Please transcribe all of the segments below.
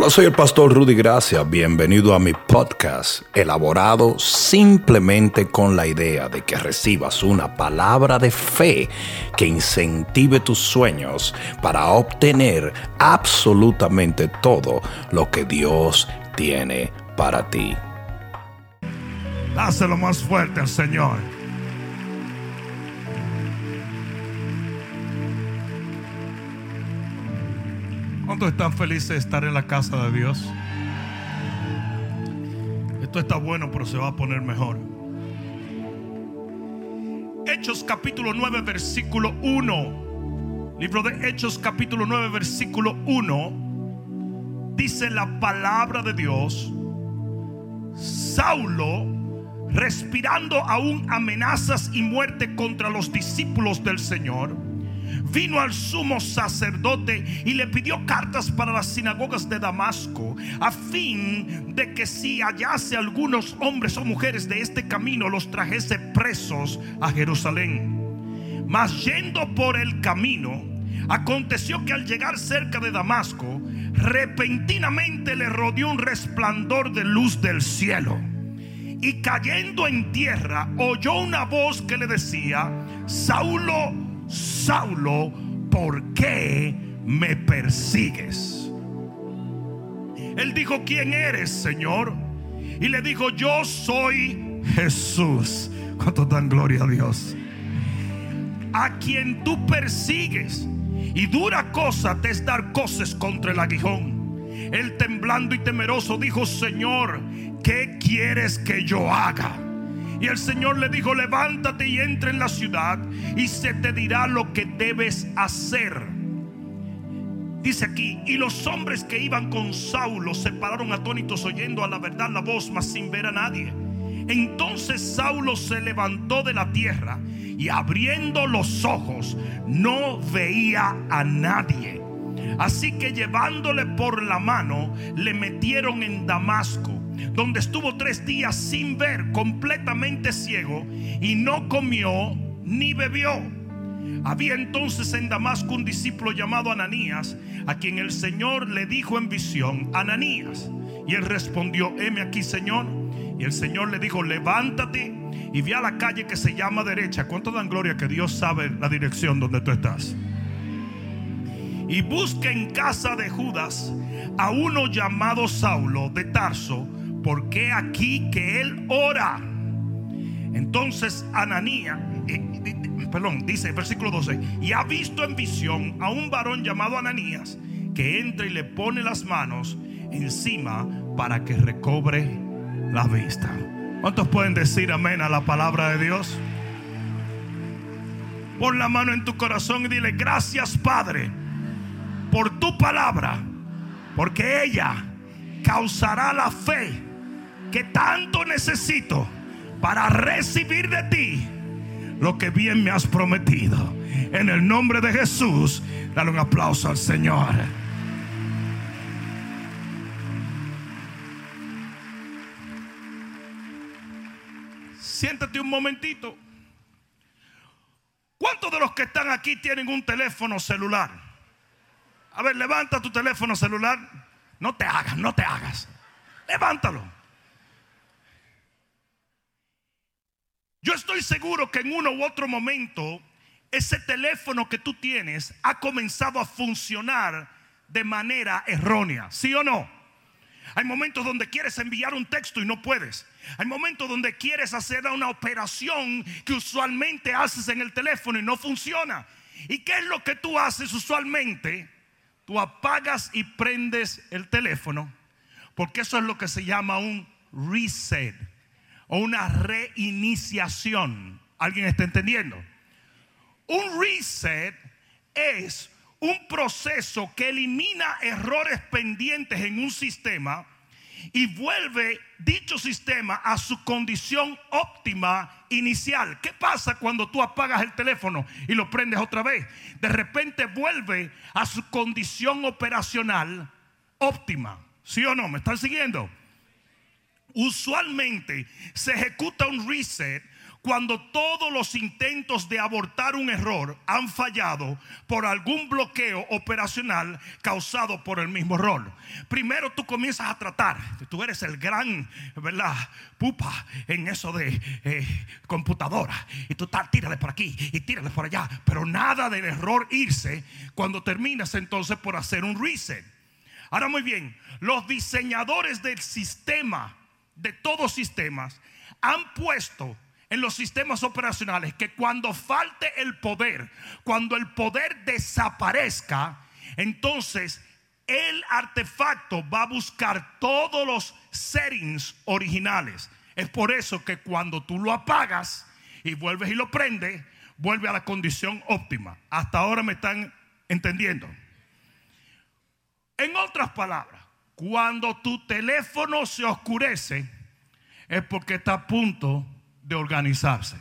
Hola, soy el pastor Rudy Gracia. Bienvenido a mi podcast, elaborado simplemente con la idea de que recibas una palabra de fe que incentive tus sueños para obtener absolutamente todo lo que Dios tiene para ti. Dáselo más fuerte al Señor. ¿Cuántos están felices de estar en la casa de Dios? Esto está bueno, pero se va a poner mejor. Hechos capítulo 9, versículo 1. Libro de Hechos capítulo 9, versículo 1. Dice la palabra de Dios. Saulo, respirando aún amenazas y muerte contra los discípulos del Señor vino al sumo sacerdote y le pidió cartas para las sinagogas de Damasco, a fin de que si hallase algunos hombres o mujeres de este camino, los trajese presos a Jerusalén. Mas yendo por el camino, aconteció que al llegar cerca de Damasco, repentinamente le rodeó un resplandor de luz del cielo. Y cayendo en tierra, oyó una voz que le decía, Saulo, Saulo, ¿por qué me persigues? Él dijo, ¿quién eres, Señor? Y le dijo, yo soy Jesús. ¿Cuánto dan gloria a Dios? A quien tú persigues. Y dura cosa te es dar cosas contra el aguijón. Él temblando y temeroso dijo, Señor, ¿qué quieres que yo haga? Y el Señor le dijo, levántate y entra en la ciudad y se te dirá lo que debes hacer. Dice aquí, y los hombres que iban con Saulo se pararon atónitos oyendo a la verdad la voz, mas sin ver a nadie. Entonces Saulo se levantó de la tierra y abriendo los ojos no veía a nadie. Así que llevándole por la mano, le metieron en Damasco donde estuvo tres días sin ver, completamente ciego, y no comió ni bebió. Había entonces en Damasco un discípulo llamado Ananías, a quien el Señor le dijo en visión, Ananías. Y él respondió, heme aquí, Señor. Y el Señor le dijo, levántate y ve a la calle que se llama derecha. ¿Cuánto dan gloria que Dios sabe la dirección donde tú estás? Y busca en casa de Judas a uno llamado Saulo de Tarso porque aquí que él ora. Entonces Ananía, eh, perdón, dice versículo 12, y ha visto en visión a un varón llamado Ananías que entra y le pone las manos encima para que recobre la vista. ¿Cuántos pueden decir amén a la palabra de Dios? Pon la mano en tu corazón y dile, gracias Padre, por tu palabra, porque ella causará la fe que tanto necesito para recibir de ti lo que bien me has prometido. En el nombre de Jesús, dale un aplauso al Señor. Siéntate un momentito. ¿Cuántos de los que están aquí tienen un teléfono celular? A ver, levanta tu teléfono celular. No te hagas, no te hagas. Levántalo. Yo estoy seguro que en uno u otro momento ese teléfono que tú tienes ha comenzado a funcionar de manera errónea, ¿sí o no? Hay momentos donde quieres enviar un texto y no puedes. Hay momentos donde quieres hacer una operación que usualmente haces en el teléfono y no funciona. ¿Y qué es lo que tú haces usualmente? Apagas y prendes el teléfono, porque eso es lo que se llama un reset o una reiniciación. ¿Alguien está entendiendo? Un reset es un proceso que elimina errores pendientes en un sistema y vuelve dicho sistema a su condición óptima inicial. ¿Qué pasa cuando tú apagas el teléfono y lo prendes otra vez? De repente vuelve a su condición operacional óptima. ¿Sí o no? ¿Me están siguiendo? Usualmente se ejecuta un reset cuando todos los intentos de abortar un error han fallado por algún bloqueo operacional causado por el mismo error. Primero tú comienzas a tratar, tú eres el gran, ¿verdad? Pupa en eso de eh, computadora. Y tú estás, tírale por aquí y tírale por allá. Pero nada del error irse cuando terminas entonces por hacer un reset. Ahora muy bien, los diseñadores del sistema, de todos sistemas, han puesto en los sistemas operacionales que cuando falte el poder, cuando el poder desaparezca, entonces el artefacto va a buscar todos los settings originales. Es por eso que cuando tú lo apagas y vuelves y lo prendes, vuelve a la condición óptima. Hasta ahora me están entendiendo. En otras palabras, cuando tu teléfono se oscurece, es porque está a punto de organizarse.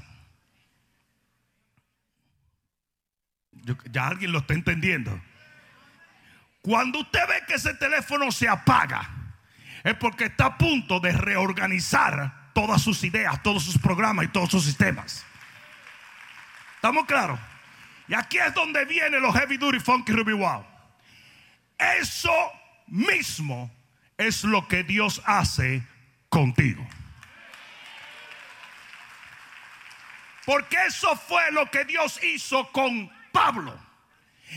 ya alguien lo está entendiendo. Cuando usted ve que ese teléfono se apaga, es porque está a punto de reorganizar todas sus ideas, todos sus programas y todos sus sistemas. ¿Estamos claros? Y aquí es donde vienen los Heavy Duty Funky Ruby Wow. Eso mismo es lo que Dios hace contigo. Porque eso fue lo que Dios hizo con Pablo.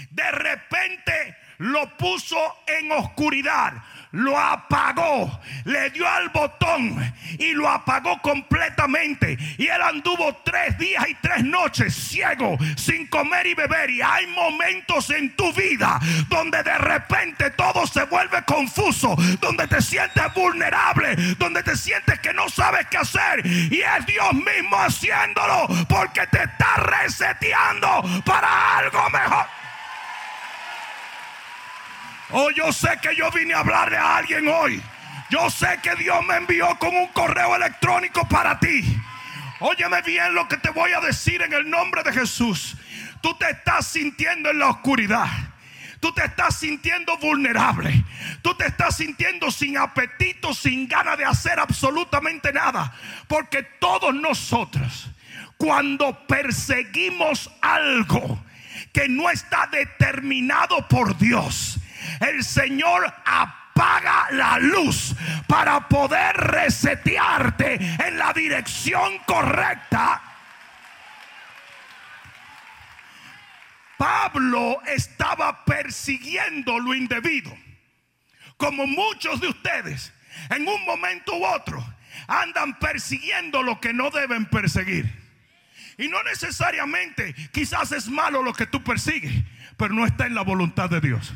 De repente lo puso en oscuridad lo apagó, le dio al botón y lo apagó completamente. Y él anduvo tres días y tres noches ciego, sin comer y beber. Y hay momentos en tu vida donde de repente todo se vuelve confuso, donde te sientes vulnerable, donde te sientes que no sabes qué hacer. Y es Dios mismo haciéndolo porque te está reseteando para algo mejor. Oh, yo sé que yo vine a hablarle a alguien hoy. Yo sé que Dios me envió con un correo electrónico para ti. Óyeme bien lo que te voy a decir en el nombre de Jesús. Tú te estás sintiendo en la oscuridad. Tú te estás sintiendo vulnerable. Tú te estás sintiendo sin apetito, sin ganas de hacer absolutamente nada. Porque todos nosotros, cuando perseguimos algo que no está determinado por Dios, el Señor apaga la luz para poder resetearte en la dirección correcta. Pablo estaba persiguiendo lo indebido. Como muchos de ustedes, en un momento u otro, andan persiguiendo lo que no deben perseguir. Y no necesariamente quizás es malo lo que tú persigues, pero no está en la voluntad de Dios.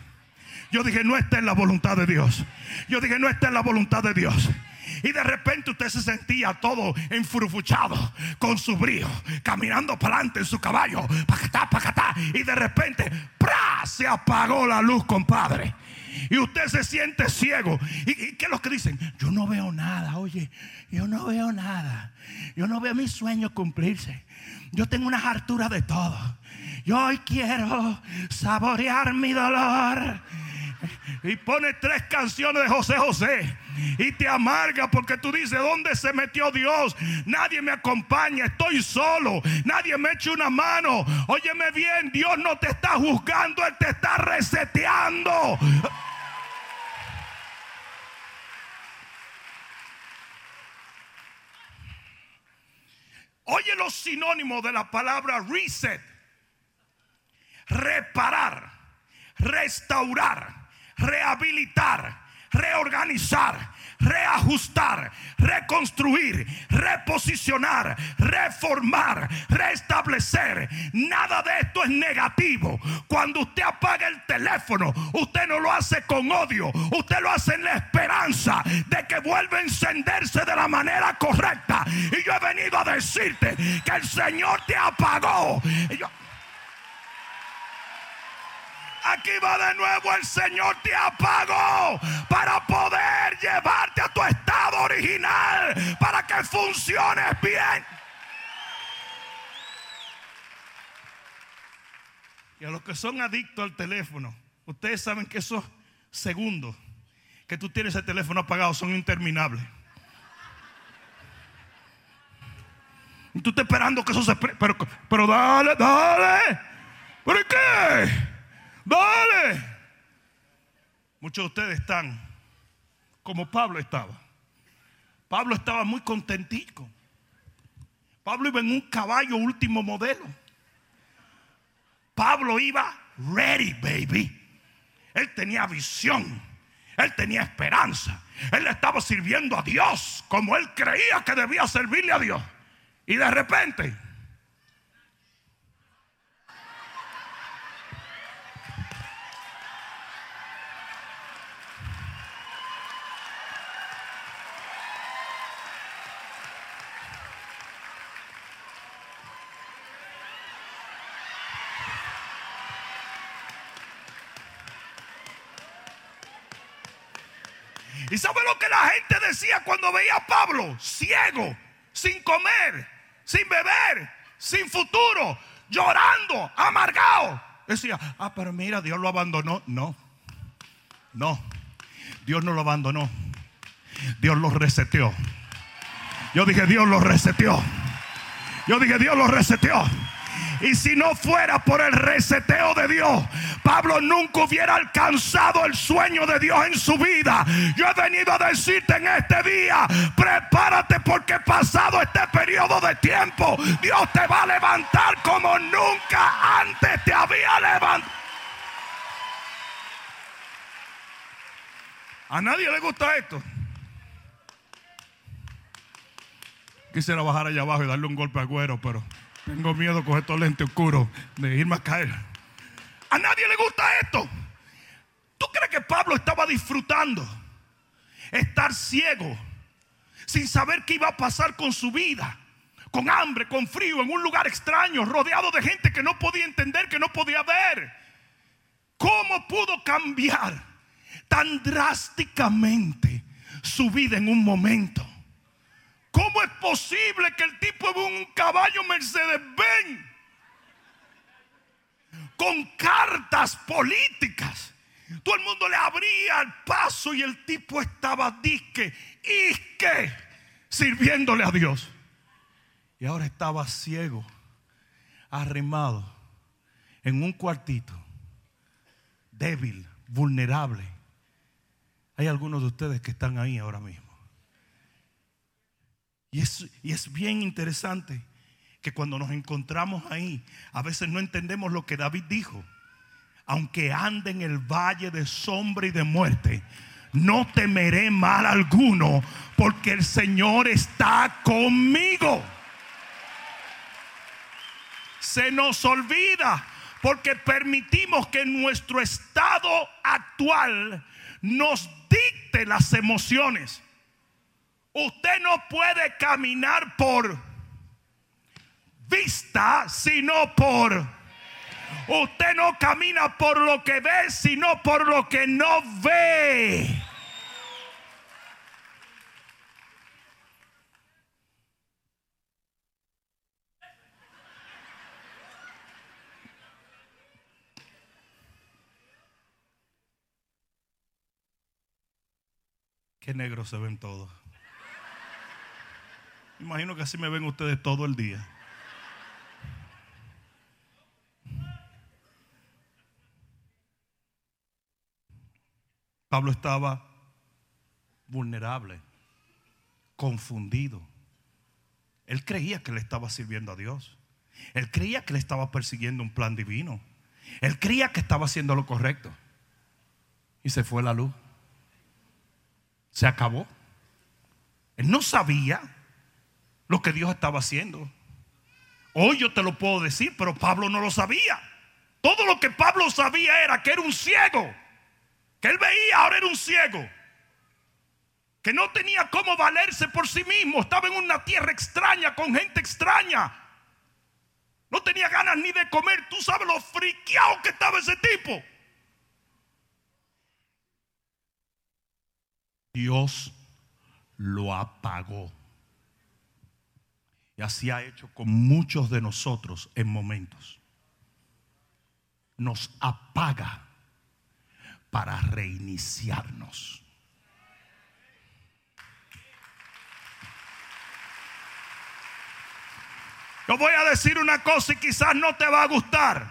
Yo dije, no está en la voluntad de Dios. Yo dije, no está en la voluntad de Dios. Y de repente usted se sentía todo enfurfuchado con su brío, caminando para adelante en su caballo, pacatá, pacatá. Y de repente, ¡pra! se apagó la luz, compadre. Y usted se siente ciego. ¿Y, qué es lo que dicen? Yo no veo nada, oye, yo no veo nada. Yo no veo mis sueños cumplirse. Yo tengo una hartura de todo. Yo hoy quiero saborear mi dolor y pone tres canciones de José José y te amarga porque tú dices, ¿dónde se metió Dios? Nadie me acompaña, estoy solo, nadie me echa una mano. Óyeme bien, Dios no te está juzgando, Él te está reseteando. Oye los sinónimos de la palabra reset. Reparar, restaurar, rehabilitar, reorganizar, reajustar, reconstruir, reposicionar, reformar, restablecer. Nada de esto es negativo. Cuando usted apaga el teléfono, usted no lo hace con odio, usted lo hace en la esperanza de que vuelva a encenderse de la manera correcta. Y yo he venido a decirte que el Señor te apagó. Aquí va de nuevo el Señor te apagó para poder llevarte a tu estado original, para que funciones bien. Y a los que son adictos al teléfono, ustedes saben que esos segundos que tú tienes el teléfono apagado son interminables. Tú estás esperando que eso se... Pero, pero dale, dale. ¿Pero qué? Dale. Muchos de ustedes están como Pablo estaba. Pablo estaba muy contentico. Pablo iba en un caballo último modelo. Pablo iba ready, baby. Él tenía visión. Él tenía esperanza. Él estaba sirviendo a Dios como él creía que debía servirle a Dios. Y de repente ¿Y sabe lo que la gente decía cuando veía a Pablo? Ciego, sin comer, sin beber, sin futuro, llorando, amargado. Decía, ah, pero mira, Dios lo abandonó. No, no, Dios no lo abandonó. Dios lo reseteó. Yo dije, Dios lo reseteó. Yo dije, Dios lo reseteó. Y si no fuera por el reseteo de Dios, Pablo nunca hubiera alcanzado el sueño de Dios en su vida. Yo he venido a decirte en este día, prepárate porque pasado este periodo de tiempo, Dios te va a levantar como nunca antes te había levantado. A nadie le gusta esto. Quisiera bajar allá abajo y darle un golpe a cuero, pero tengo miedo con estos lentes oscuros de irme a caer. A nadie le gusta esto. ¿Tú crees que Pablo estaba disfrutando estar ciego sin saber qué iba a pasar con su vida? Con hambre, con frío, en un lugar extraño, rodeado de gente que no podía entender, que no podía ver. ¿Cómo pudo cambiar tan drásticamente su vida en un momento? ¿Cómo es posible que el tipo de un caballo Mercedes-Benz con cartas políticas? Todo el mundo le abría el paso y el tipo estaba disque, isque, sirviéndole a Dios. Y ahora estaba ciego, arrimado en un cuartito, débil, vulnerable. Hay algunos de ustedes que están ahí ahora mismo. Y es, bien interesante que cuando nos encontramos ahí, a veces no entendemos lo que David dijo. Aunque ande en el valle de sombra y de muerte, no temeré mal alguno, porque el Señor está conmigo. Se nos olvida porque permitimos que nuestro estado actual nos dicte las emociones. Usted no puede caminar por vista, sino por... Usted no camina por lo que ve, sino por lo que no ve. Qué negros se ven todos. Imagino que así me ven ustedes todo el día. Pablo estaba vulnerable, confundido. Él creía que le estaba sirviendo a Dios. Él creía que le estaba persiguiendo un plan divino. Él creía que estaba haciendo lo correcto. Y se fue la luz. Se acabó. Él no sabía lo que Dios estaba haciendo. Hoy yo te lo puedo decir, pero Pablo no lo sabía. Todo lo que Pablo sabía era que era un ciego. Que él veía, ahora era un ciego. Que no tenía cómo valerse por sí mismo. Estaba en una tierra extraña, con gente extraña. No tenía ganas ni de comer. Tú sabes lo friqueado que estaba ese tipo. Dios lo apagó. Y así ha hecho con muchos de nosotros en momentos. Nos apaga para reiniciarnos. Yo voy a decir una cosa y quizás no te va a gustar.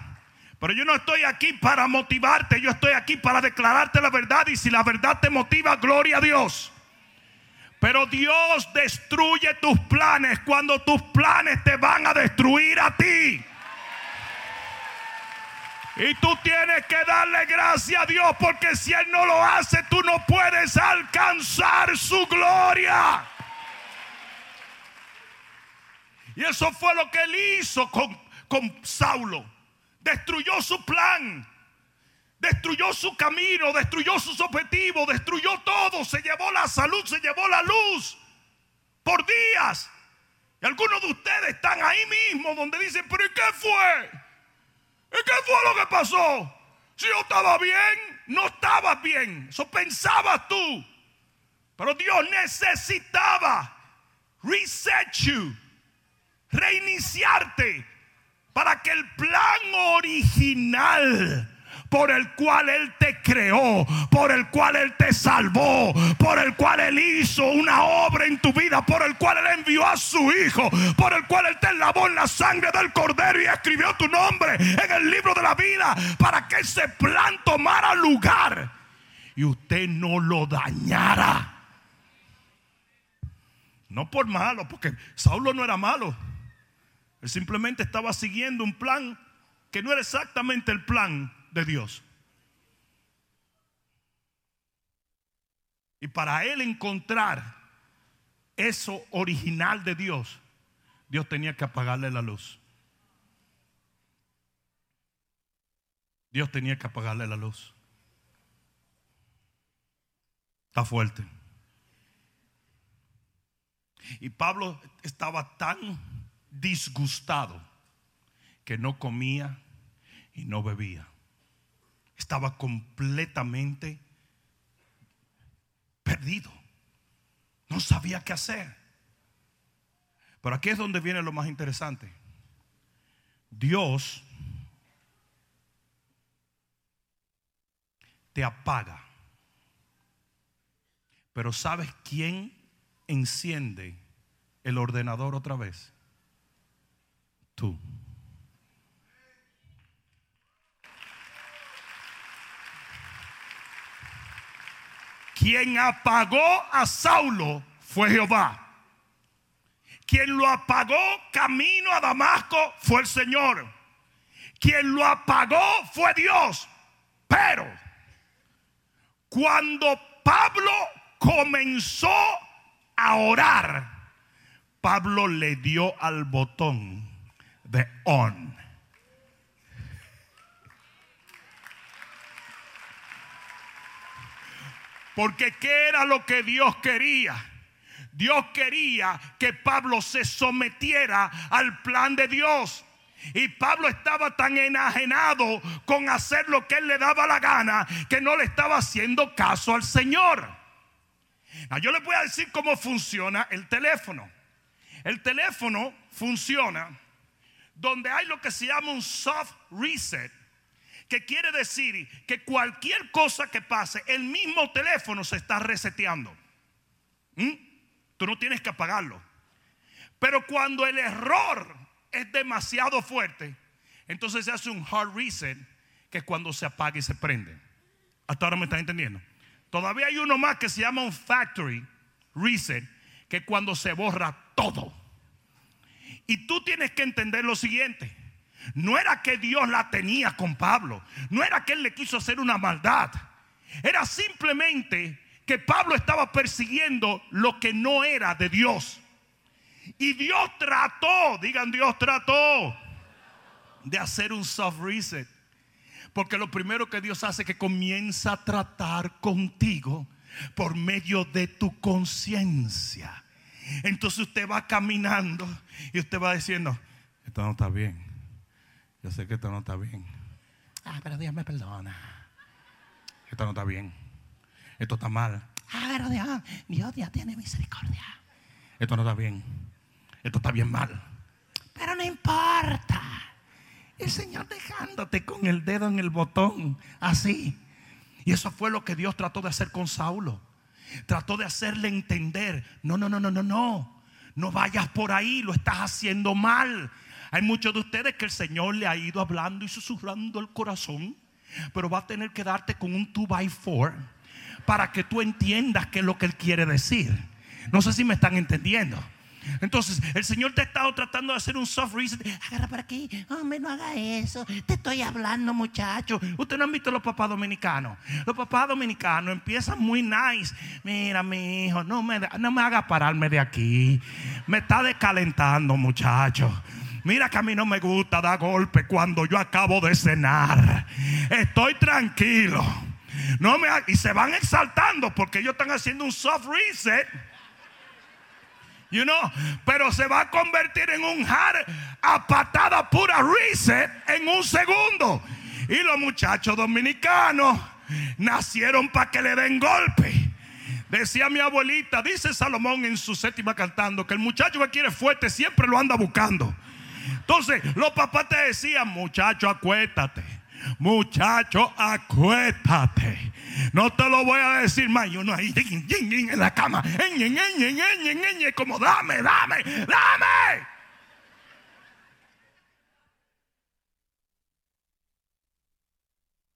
Pero yo no estoy aquí para motivarte, yo estoy aquí para declararte la verdad y si la verdad te motiva, gloria a Dios. Pero Dios destruye tus planes cuando tus planes te van a destruir a ti. Y tú tienes que darle gracias a Dios porque si Él no lo hace, tú no puedes alcanzar su gloria. Y eso fue lo que Él hizo con, con Saulo. Destruyó su plan. Destruyó su camino, destruyó sus objetivos, destruyó todo. Se llevó la salud, se llevó la luz por días. Y algunos de ustedes están ahí mismo donde dicen, pero ¿y qué fue? ¿Y qué fue lo que pasó? Si yo estaba bien, no estabas bien. Eso pensabas tú. Pero Dios necesitaba reset you, reiniciarte para que el plan original por el cual Él te creó, por el cual Él te salvó, por el cual Él hizo una obra en tu vida, por el cual Él envió a su Hijo, por el cual Él te lavó en la sangre del Cordero y escribió tu nombre en el libro de la vida, para que ese plan tomara lugar y usted no lo dañara. No por malo, porque Saulo no era malo. Él simplemente estaba siguiendo un plan que no era exactamente el plan de Dios. Y para él encontrar eso original de Dios, Dios tenía que apagarle la luz. Dios tenía que apagarle la luz. Está fuerte. Y Pablo estaba tan disgustado que no comía y no bebía estaba completamente perdido. No sabía qué hacer. Pero aquí es donde viene lo más interesante. Dios te apaga. Pero ¿sabes quién enciende el ordenador otra vez? Tú. Quien apagó a Saulo fue Jehová. Quien lo apagó camino a Damasco fue el Señor. Quien lo apagó fue Dios. Pero cuando Pablo comenzó a orar, Pablo le dio al botón de on. Porque ¿qué era lo que Dios quería? Dios quería que Pablo se sometiera al plan de Dios. Y Pablo estaba tan enajenado con hacer lo que él le daba la gana que no le estaba haciendo caso al Señor. yo le voy a decir cómo funciona el teléfono. El teléfono funciona donde hay lo que se llama un soft reset que quiere decir que cualquier cosa que pase, el mismo teléfono se está reseteando. ¿Mm? Tú no tienes que apagarlo. Pero cuando el error es demasiado fuerte, entonces se hace un hard reset, que es cuando se apaga y se prende. Hasta ahora me están entendiendo. Todavía hay uno más que se llama un factory reset, que es cuando se borra todo. Y tú tienes que entender lo siguiente. No era que Dios la tenía con Pablo. No era que él le quiso hacer una maldad. Era simplemente que Pablo estaba persiguiendo lo que no era de Dios. Y Dios trató, digan Dios trató, de hacer un soft reset. Porque lo primero que Dios hace es que comienza a tratar contigo por medio de tu conciencia. Entonces usted va caminando y usted va diciendo, esto no está bien. Yo sé que esto no está bien. Ah, pero Dios me perdona. Esto no está bien. Esto está mal. Ah, pero Dios, Dios ya tiene misericordia. Esto no está bien. Esto está bien mal. Pero no importa. El Señor dejándote con el dedo en el botón, así. Y eso fue lo que Dios trató de hacer con Saulo. Trató de hacerle entender, no, no, no, no, no, no. No vayas por ahí, lo estás haciendo mal. Hay muchos de ustedes que el Señor le ha ido hablando y susurrando el corazón, pero va a tener que darte con un 2x4 para que tú entiendas qué es lo que Él quiere decir. No sé si me están entendiendo. Entonces, el Señor te ha estado tratando de hacer un soft reset. Agarra por aquí, hombre, no haga eso. Te estoy hablando, muchacho. Ustedes no han visto los papás dominicanos. Los papás dominicanos empiezan muy nice. Mira, mi hijo, no me, no me haga pararme de aquí. Me está descalentando, muchacho. Mira que a mí no me gusta dar golpe cuando yo acabo de cenar. Estoy tranquilo. No me y se van exaltando porque ellos están haciendo un soft reset. You know, pero se va a convertir en un hard a patada pura reset en un segundo. Y los muchachos dominicanos nacieron para que le den golpe. Decía mi abuelita, dice Salomón en su séptima cantando, que el muchacho que quiere fuerte siempre lo anda buscando. Entonces, los papás te decían, muchacho, acuéstate. Muchacho, acuéstate. No te lo voy a decir más. Y uno ahí en la cama. Como dame, dame, dame.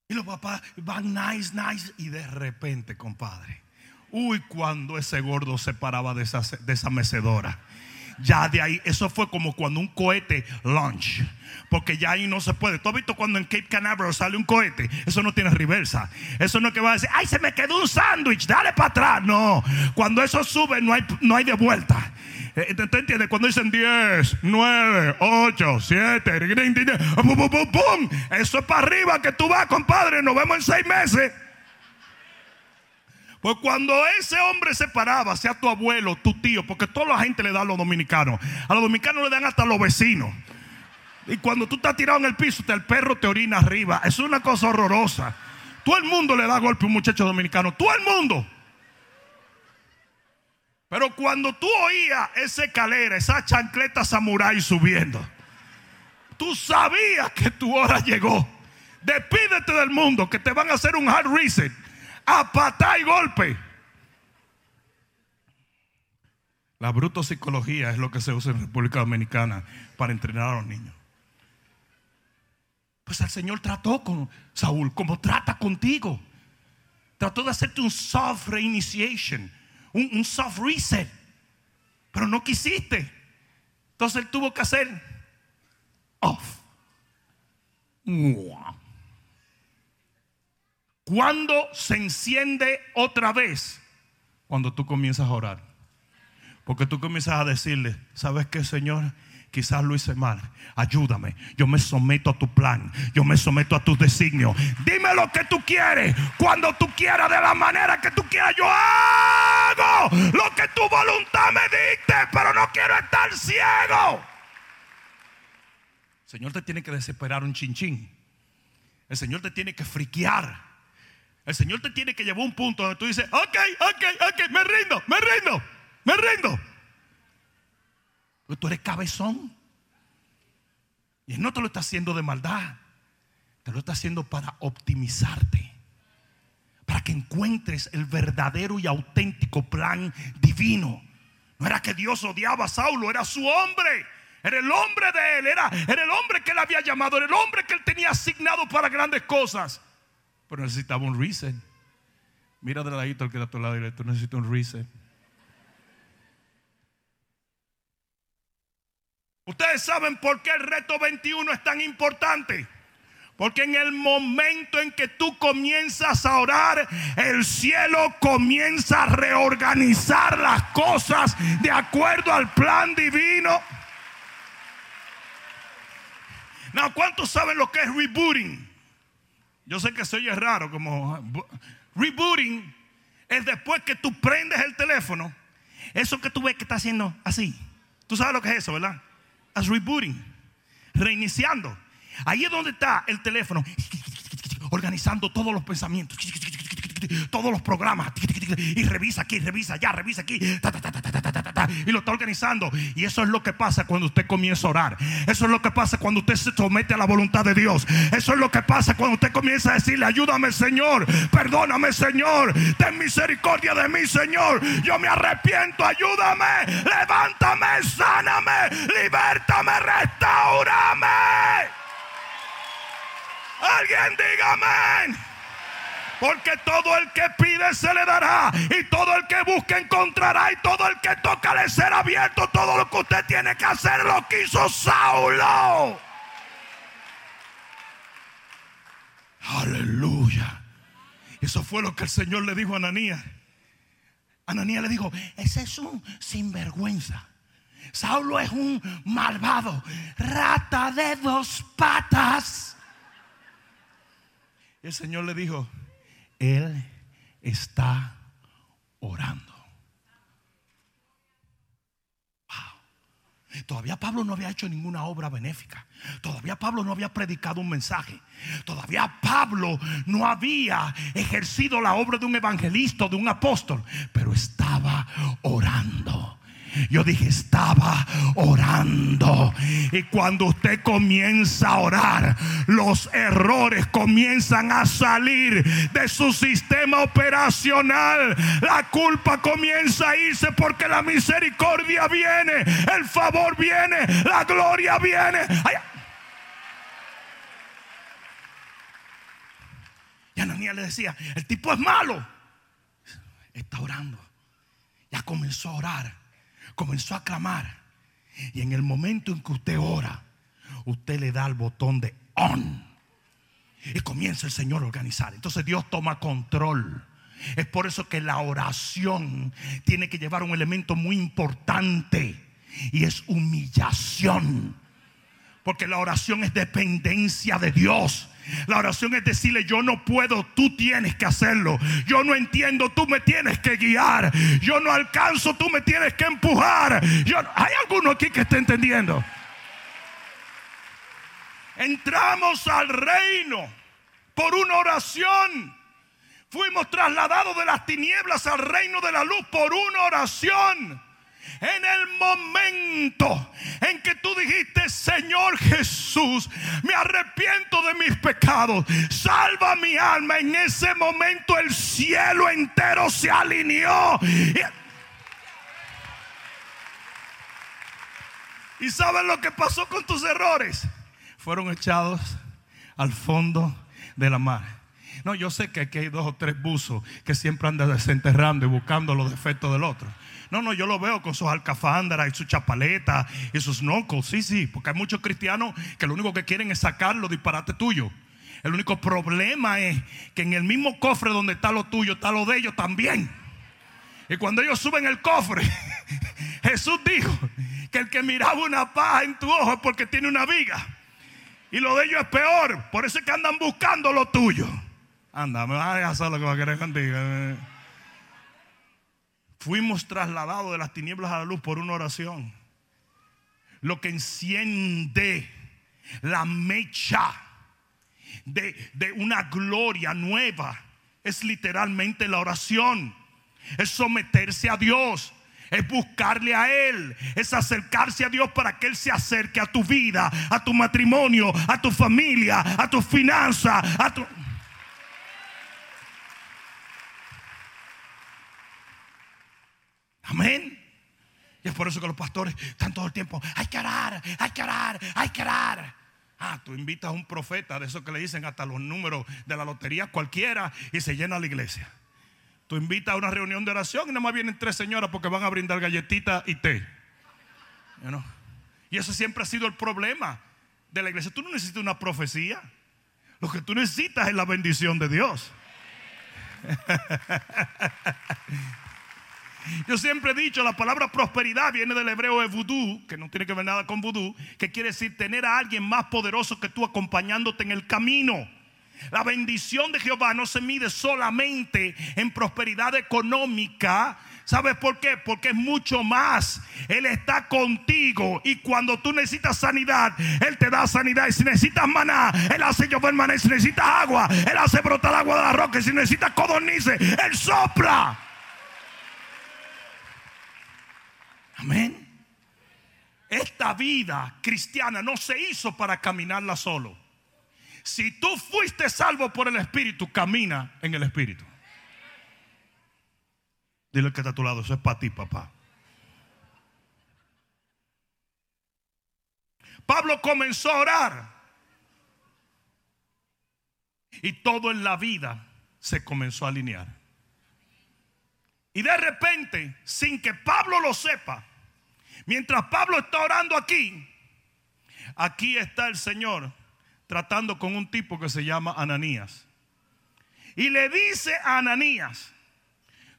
Y los papás van nice, nice. Y de repente, compadre. Uy, cuando ese gordo se paraba de esa, de esa mecedora. Ya de ahí, eso fue como cuando un cohete launch. Porque ya ahí no se puede. ¿Tú has visto cuando en Cape Canaveral sale un cohete? Eso no tiene reversa. Eso no es que va a decir, ay, se me quedó un sándwich, dale para atrás. No, cuando eso sube no hay, no hay de vuelta. Eh, ¿Tú entiendes? Cuando dicen 10, 9, 8, 7, ¡pum, Eso es para arriba que tú vas, compadre. Nos vemos en seis meses. Pues cuando ese hombre se paraba, sea tu abuelo, tu tío, porque toda la gente le da a los dominicanos. A los dominicanos le dan hasta a los vecinos. Y cuando tú estás tirado en el piso, el perro te orina arriba. Es una cosa horrorosa. Todo el mundo le da golpe a un muchacho dominicano. Todo el mundo. Pero cuando tú oías esa escalera, esa chancleta samurái subiendo, tú sabías que tu hora llegó. Despídete del mundo, que te van a hacer un hard reset a y golpe. La psicología es lo que se usa en República Dominicana para entrenar a los niños. Pues el Señor trató con Saúl como trata contigo. Trató de hacerte un soft reinitiation, un, un soft reset, pero no quisiste. Entonces él tuvo que hacer off. ¿Cuándo se enciende otra vez? Cuando tú comienzas a orar. Porque tú comienzas a decirle, ¿sabes qué, Señor? Quizás lo hice mal. Ayúdame. Yo me someto a tu plan. Yo me someto a tus designios. Dime lo que tú quieres. Cuando tú quieras, de la manera que tú quieras. Yo hago lo que tu voluntad me dicte. Pero no quiero estar ciego. Señor te tiene que desesperar un chinchín. El Señor te tiene que friquear. El Señor te tiene que llevar un punto donde tú dices, ok, ok, ok, me rindo, me rindo, me rindo. Pero tú eres cabezón. Y Él no te lo está haciendo de maldad. Te lo está haciendo para optimizarte. Para que encuentres el verdadero y auténtico plan divino. No era que Dios odiaba a Saulo, era su hombre. Era el hombre de él, era, era el hombre que él había llamado, era el hombre que él tenía asignado para grandes cosas. Pero necesitaba un reset. Mira de ladito al que está a tu lado y le tú necesitas un reset. Ustedes saben por qué el reto 21 es tan importante. Porque en el momento en que tú comienzas a orar, el cielo comienza a reorganizar las cosas de acuerdo al plan divino. No, ¿cuántos saben lo que es rebooting? Yo sé que se oye raro, como rebooting es después que tú prendes el teléfono, eso que tú ves que está haciendo así. Tú sabes lo que es eso, ¿verdad? Es rebooting, reiniciando. Ahí es donde está el teléfono, organizando todos los pensamientos. Todos los programas. Y revisa aquí, revisa allá, revisa aquí. Y lo está organizando. Y eso es lo que pasa cuando usted comienza a orar. Eso es lo que pasa cuando usted se somete a la voluntad de Dios. Eso es lo que pasa cuando usted comienza a decirle, ayúdame Señor, perdóname Señor, ten misericordia de mí Señor. Yo me arrepiento, ayúdame, levántame, sáname, libértame, restaurame. Alguien diga amén. Porque todo el que pide se le dará. Y todo el que busca encontrará. Y todo el que toca le será abierto. Todo lo que usted tiene que hacer lo que hizo Saulo. Aleluya. Eso fue lo que el Señor le dijo a Ananías. Ananías le dijo, ese es un sinvergüenza. Saulo es un malvado, rata de dos patas. Y el Señor le dijo, Él está orando. Todavía Pablo no había hecho ninguna obra benéfica. Todavía Pablo no había predicado un mensaje. Todavía Pablo no había ejercido la obra de un evangelista, de un apóstol. Pero estaba orando. Yo dije, estaba orando. Y cuando usted comienza a orar, los errores comienzan a salir de su sistema operacional. La culpa comienza a irse porque la misericordia viene, el favor viene, la gloria viene. Y Ananías le decía, el tipo es malo. Está orando. Ya comenzó a orar comenzó a clamar. Y en el momento en que usted ora, usted le da el botón de on. Y comienza el Señor a organizar. Entonces Dios toma control. Es por eso que la oración tiene que llevar un elemento muy importante. Y es humillación. Porque la oración es dependencia de Dios. La oración es decirle, yo no puedo, tú tienes que hacerlo. Yo no entiendo, tú me tienes que guiar. Yo no alcanzo, tú me tienes que empujar. ¿Hay alguno aquí que esté entendiendo? Entramos al reino por una oración. Fuimos trasladados de las tinieblas al reino de la luz por una oración. En el momento en que tú dijiste, Señor Jesús, me arrepiento de mis pecados, salva mi alma, en ese momento el cielo entero se alineó. ¿Y sabes lo que pasó con tus errores? Fueron echados al fondo de la mar. No, yo sé que aquí hay dos o tres buzos que siempre andan desenterrando y buscando los defectos del otro. No, no, yo lo veo con sus alcafándaras y su chapaleta y sus nocos. Sí, sí, porque hay muchos cristianos que lo único que quieren es sacar los disparates tuyos. El único problema es que en el mismo cofre donde está lo tuyo, está lo de ellos también. Y cuando ellos suben el cofre, Jesús dijo que el que miraba una paja en tu ojo es porque tiene una viga. Y lo de ellos es peor. Por eso es que andan buscando lo tuyo. Anda, me vas a dejar solo que va a querer contigo. Fuimos trasladados de las tinieblas a la luz por una oración. Lo que enciende la mecha de, de una gloria nueva es literalmente la oración. Es someterse a Dios es buscarle a Él, es acercarse a Dios para que Él se acerque a tu vida, a tu matrimonio, a tu familia, a tu finanza, a tu... Amén. Y es por eso que los pastores están todo el tiempo, hay que orar, hay que orar, hay que orar. Ah, tú invitas a un profeta de esos que le dicen hasta los números de la lotería cualquiera y se llena la iglesia. Tú invitas a una reunión de oración y nada más vienen tres señoras porque van a brindar galletitas y té. Y eso siempre ha sido el problema de la iglesia. Tú no necesitas una profecía. Lo que tú necesitas es la bendición de Dios. Yo siempre he dicho, la palabra prosperidad viene del hebreo de vudú, que no tiene que ver nada con vudú, que quiere decir tener a alguien más poderoso que tú acompañándote en el camino. La bendición de Jehová no se mide solamente en prosperidad económica, ¿Sabes por qué? Porque es mucho más. Él está contigo y cuando tú necesitas sanidad, Él te da sanidad. Y si necesitas maná, Él hace llover maná. Y si necesitas agua, Él hace brotar agua de la roca. Y si necesitas codornices, Él sopla. Amén. Esta vida cristiana no se hizo para caminarla solo. Si tú fuiste salvo por el Espíritu, camina en el Espíritu. Dile que está a tu lado, eso es para ti, papá. Pablo comenzó a orar. Y todo en la vida se comenzó a alinear. Y de repente, sin que Pablo lo sepa, mientras Pablo está orando aquí, aquí está el Señor tratando con un tipo que se llama Ananías. Y le dice a Ananías,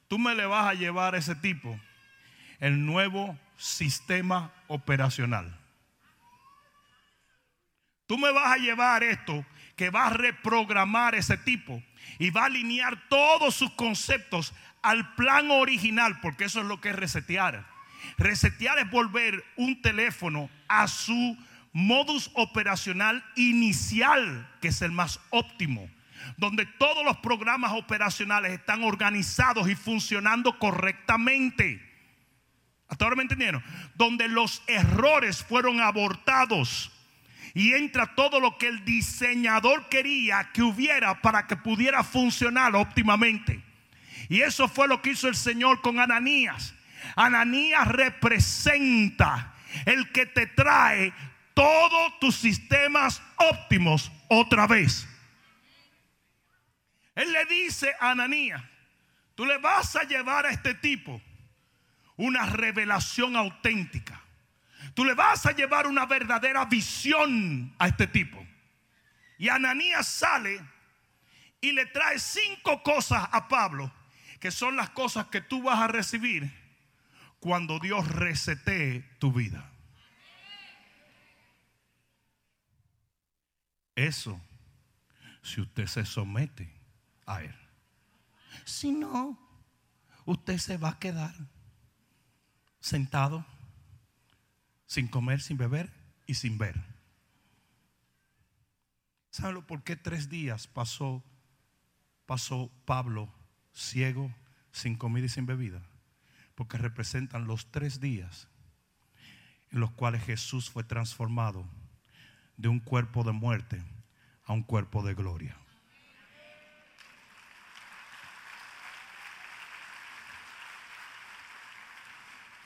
tú me le vas a llevar a ese tipo el nuevo sistema operacional. Tú me vas a llevar esto que va a reprogramar ese tipo y va a alinear todos sus conceptos al plan original, porque eso es lo que es resetear. Resetear es volver un teléfono a su modus operacional inicial, que es el más óptimo donde todos los programas operacionales están organizados y funcionando correctamente. Hasta ahora me entendieron. Donde los errores fueron abortados. Y entra todo lo que el diseñador quería que hubiera para que pudiera funcionar óptimamente. Y eso fue lo que hizo el Señor con Ananías. Ananías representa el que te trae todos tus sistemas óptimos otra vez. Él le dice a Ananías, tú le vas a llevar a este tipo una revelación auténtica. Tú le vas a llevar una verdadera visión a este tipo. Y Ananías sale y le trae cinco cosas a Pablo, que son las cosas que tú vas a recibir cuando Dios resetee tu vida. Eso, si usted se somete a Él. Si no, usted se va a quedar sentado, sin comer, sin beber y sin ver. ¿Sabe por qué tres días pasó, pasó Pablo ciego, sin comida y sin bebida? Porque representan los tres días en los cuales Jesús fue transformado de un cuerpo de muerte a un cuerpo de gloria.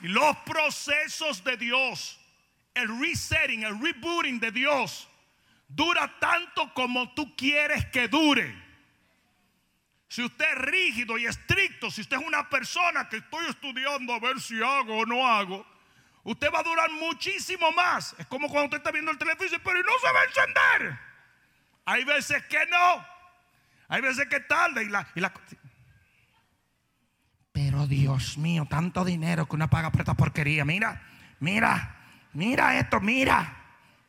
Y los procesos de Dios, el resetting, el rebooting de Dios, dura tanto como tú quieres que dure. Si usted es rígido y estricto, si usted es una persona que estoy estudiando a ver si hago o no hago, usted va a durar muchísimo más. Es como cuando usted está viendo el teléfono pero no se va a encender. Hay veces que no. Hay veces que tarde y la, pero Dios mío, tanto dinero que uno paga por esta porquería. Mira, mira, mira esto, mira,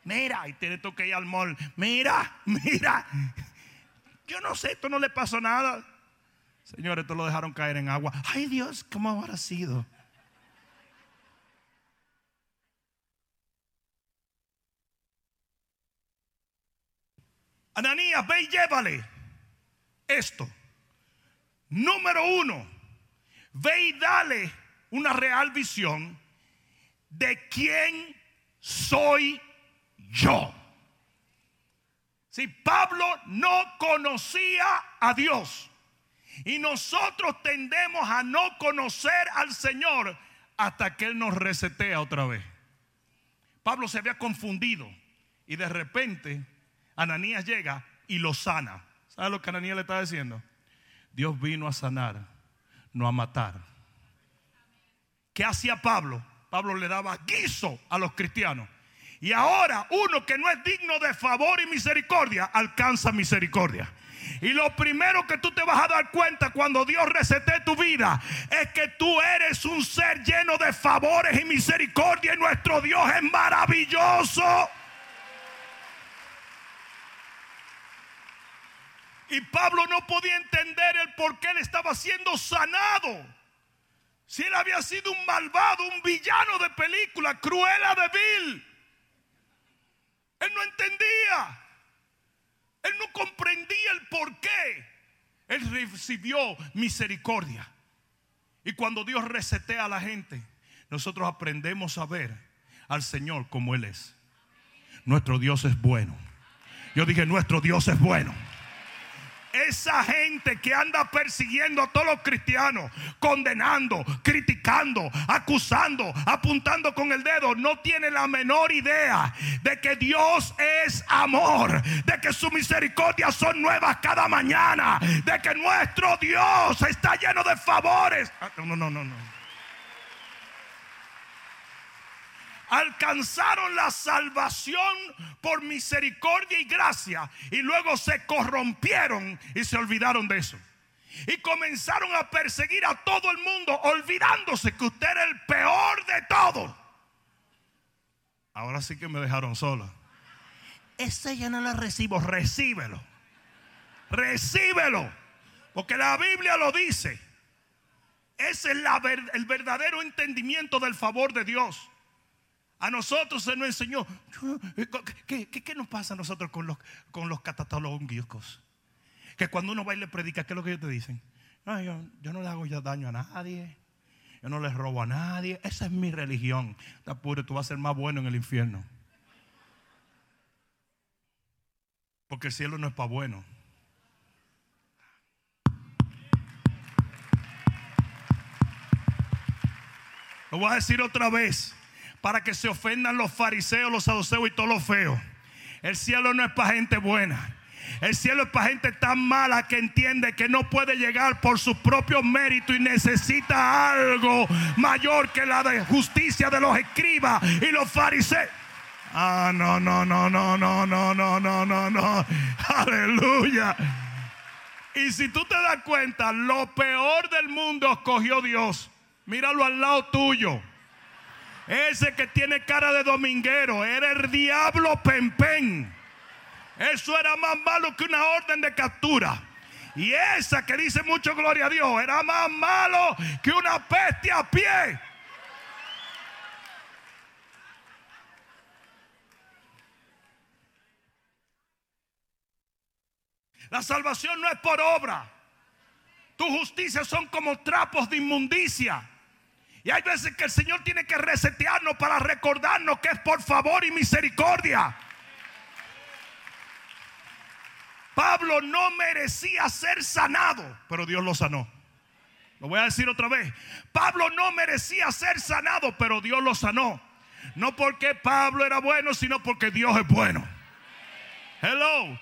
mira. Y tiene que ir al mall. Mira, mira. Yo no sé, esto no le pasó nada. Señores, esto lo dejaron caer en agua. Ay Dios, ¿cómo habrá sido? Ananías, ve y llévale esto. Número uno Ve y dale una real visión de quién soy yo. Si Pablo no conocía a Dios y nosotros tendemos a no conocer al Señor hasta que Él nos resetea otra vez. Pablo se había confundido y de repente Ananías llega y lo sana. ¿Sabe lo que Ananías le está diciendo? Dios vino a sanar no a matar. ¿Qué hacía Pablo? Pablo le daba guiso a los cristianos. Y ahora uno que no es digno de favor y misericordia, alcanza misericordia. Y lo primero que tú te vas a dar cuenta cuando Dios resete tu vida es que tú eres un ser lleno de favores y misericordia y nuestro Dios es maravilloso. Y Pablo no podía entender el por qué él estaba siendo sanado. Si él había sido un malvado, un villano de película, cruela de vil. Él no entendía. Él no comprendía el por qué. Él recibió misericordia. Y cuando Dios resetea a la gente, nosotros aprendemos a ver al Señor como Él es. Nuestro Dios es bueno. Yo dije, nuestro Dios es bueno. Esa gente que anda persiguiendo a todos los cristianos, condenando, criticando, acusando, apuntando con el dedo, no tiene la menor idea de que Dios es amor, de que su misericordia son nuevas cada mañana, de que nuestro Dios está lleno de favores. Ah, no, no, no, no. Alcanzaron la salvación por misericordia y gracia y luego se corrompieron y se olvidaron de eso. Y comenzaron a perseguir a todo el mundo olvidándose que usted era el peor de todos. Ahora sí que me dejaron sola. Ese ya no lo recibo, recíbelo. Recíbelo. Porque la Biblia lo dice. Ese es el verdadero entendimiento del favor de Dios. A nosotros se nos enseñó. ¿Qué, nos pasa a nosotros con los, con los? Que cuando uno va y le predica, ¿qué es lo que ellos te dicen? No, yo, no le hago ya daño a nadie. Yo no le robo a nadie. Esa es mi religión. Te apure, tú vas a ser más bueno en el infierno. Porque el cielo no es para bueno. Lo voy a decir otra vez para que se ofendan los fariseos, los saduceos y todos los feos. El cielo no es para gente buena. El cielo es para gente tan mala que entiende que no puede llegar por sus propios méritos y necesita algo mayor que la justicia de los escribas y los fariseos. Ah, no, no, no, no, no, no, no, no, no, no. Aleluya. Y si tú te das cuenta, lo peor del mundo escogió Dios. Míralo al lado tuyo. Ese que tiene cara de dominguero era el diablo Pempen. Eso era más malo que una orden de captura. Y esa que dice mucho gloria a Dios era más malo que una peste a pie. La salvación no es por obra. Tu justicia son como trapos de inmundicia. Y hay veces que el Señor tiene que resetearnos para recordarnos que es por favor y misericordia. Pablo no merecía ser sanado, pero Dios lo sanó. Lo voy a decir otra vez. Pablo no merecía ser sanado, pero Dios lo sanó. No porque Pablo era bueno, sino porque Dios es bueno. Hello.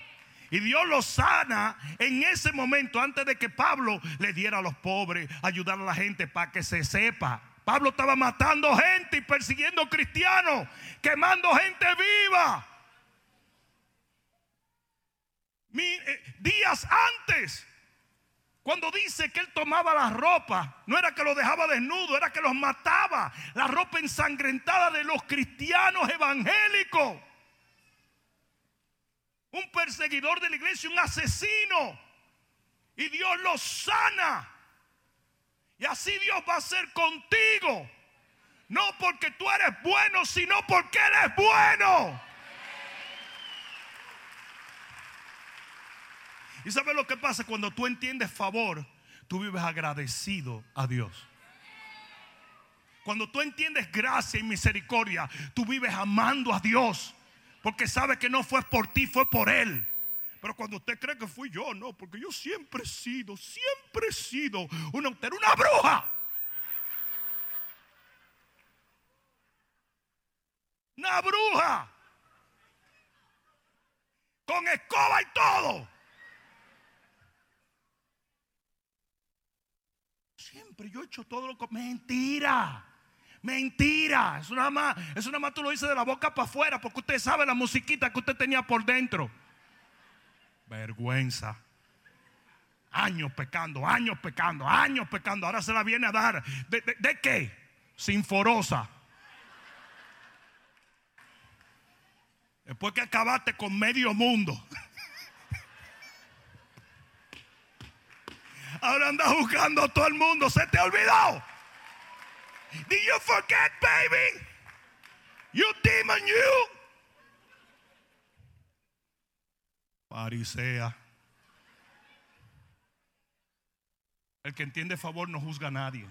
Y Dios lo sana en ese momento antes de que Pablo le diera a los pobres, ayudar a la gente para que se sepa Pablo estaba matando gente y persiguiendo cristianos, quemando gente viva. Eh, días antes, cuando dice que él tomaba la ropa, no era que lo dejaba desnudo, era que los mataba. La ropa ensangrentada de los cristianos evangélicos. Un perseguidor de la iglesia, un asesino. Y Dios lo sana. Y así Dios va a ser contigo. No porque tú eres bueno, sino porque eres bueno. ¿Y sabes lo que pasa? Cuando tú entiendes favor, tú vives agradecido a Dios. Cuando tú entiendes gracia y misericordia, tú vives amando a Dios. Porque sabes que no fue por ti, fue por Él. Pero cuando usted cree que fui yo, no, porque yo siempre he sido, siempre he sido una, una bruja. Una bruja. Con escoba y todo. Siempre yo he hecho todo lo que... Mentira. Mentira. Eso nada más, eso nada más tú lo dices de la boca para afuera porque usted sabe la musiquita que usted tenía por dentro. Vergüenza. Años pecando, años pecando, años pecando. Ahora se la viene a dar. ¿De, qué? Sinforosa. Después que acabaste con medio mundo. Ahora andas buscando a todo el mundo. Se te olvidó. Did you forget, baby? You demon, you. Farisea. El que entiende favor no juzga a nadie.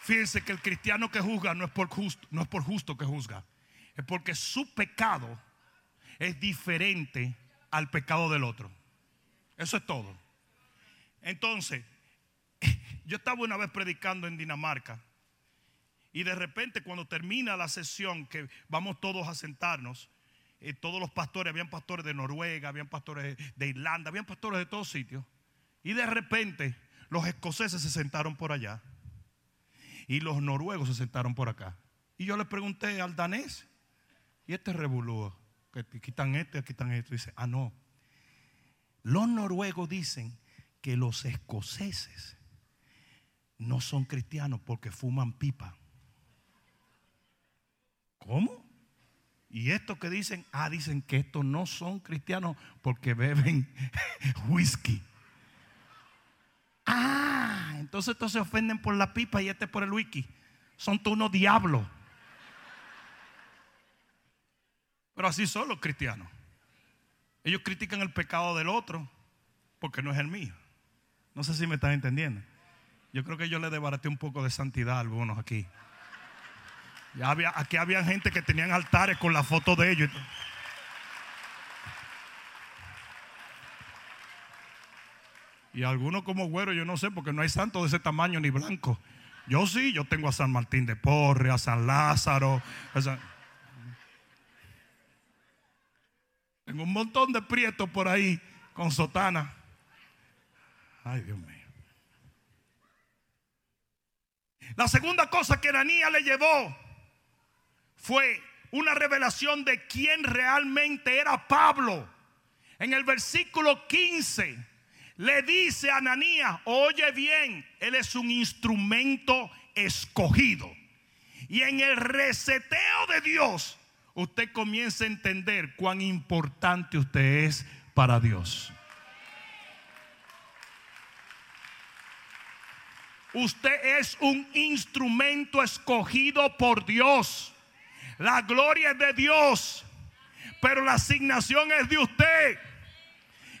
Fíjense que el cristiano que juzga no es por justo, no es por justo que juzga, es porque su pecado es diferente al pecado del otro. Eso es todo. Entonces, yo estaba una vez predicando en Dinamarca y de repente cuando termina la sesión que vamos todos a sentarnos, eh, todos los pastores, habían pastores de Noruega, habían pastores de Irlanda, habían pastores de todos sitios. Y de repente los escoceses se sentaron por allá y los noruegos se sentaron por acá. Y yo le pregunté al danés, ¿y este revolú? Que quitan este, quitan esto. Dice, ah, no. Los noruegos dicen que los escoceses no son cristianos porque fuman pipa. ¿Cómo? Y estos que dicen, ah, dicen que estos no son cristianos porque beben whisky. Ah, entonces estos se ofenden por la pipa y este por el wiki. Son todos unos diablos. Pero así son los cristianos. Ellos critican el pecado del otro porque no es el mío. No sé si me están entendiendo. Yo creo que yo le desbaraté un poco de santidad a algunos aquí. Ya había, aquí había gente que tenían altares con la foto de ellos. Y algunos como güero, yo no sé, porque no hay santos de ese tamaño ni blanco. Yo sí, yo tengo a San Martín de Porre, a San Lázaro. Tengo un montón de prietos por ahí con sotana. Ay, Dios mío. La segunda cosa que Ananías le llevó fue una revelación de quién realmente era Pablo. En el versículo 15 le dice a Ananías, oye bien, él es un instrumento escogido. Y en el reseteo de Dios, usted comienza a entender cuán importante usted es para Dios. Usted es un instrumento escogido por Dios. La gloria es de Dios, pero la asignación es de usted.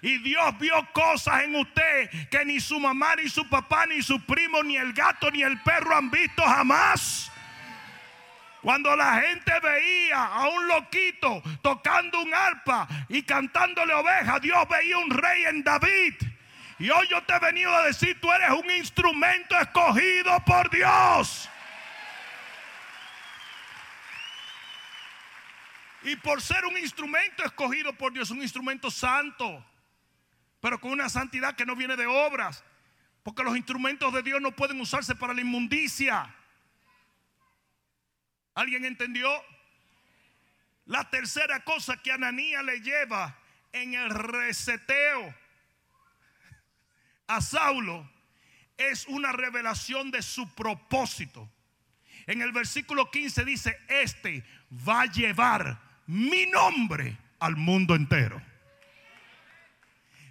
Y Dios vio cosas en usted que ni su mamá, ni su papá, ni su primo, ni el gato, ni el perro han visto jamás. Cuando la gente veía a un loquito tocando un arpa y cantándole oveja, Dios veía un rey en David. Y hoy yo te he venido a decir, tú eres un instrumento escogido por Dios. Y por ser un instrumento escogido por Dios, un instrumento santo pero con una santidad que no viene de obras. Porque los instrumentos de Dios no pueden usarse para la inmundicia. ¿Alguien entendió? La tercera cosa que Ananías le lleva en el reseteo a Saulo es una revelación de su propósito. En el versículo 15 dice, este va a llevar mi nombre al mundo entero.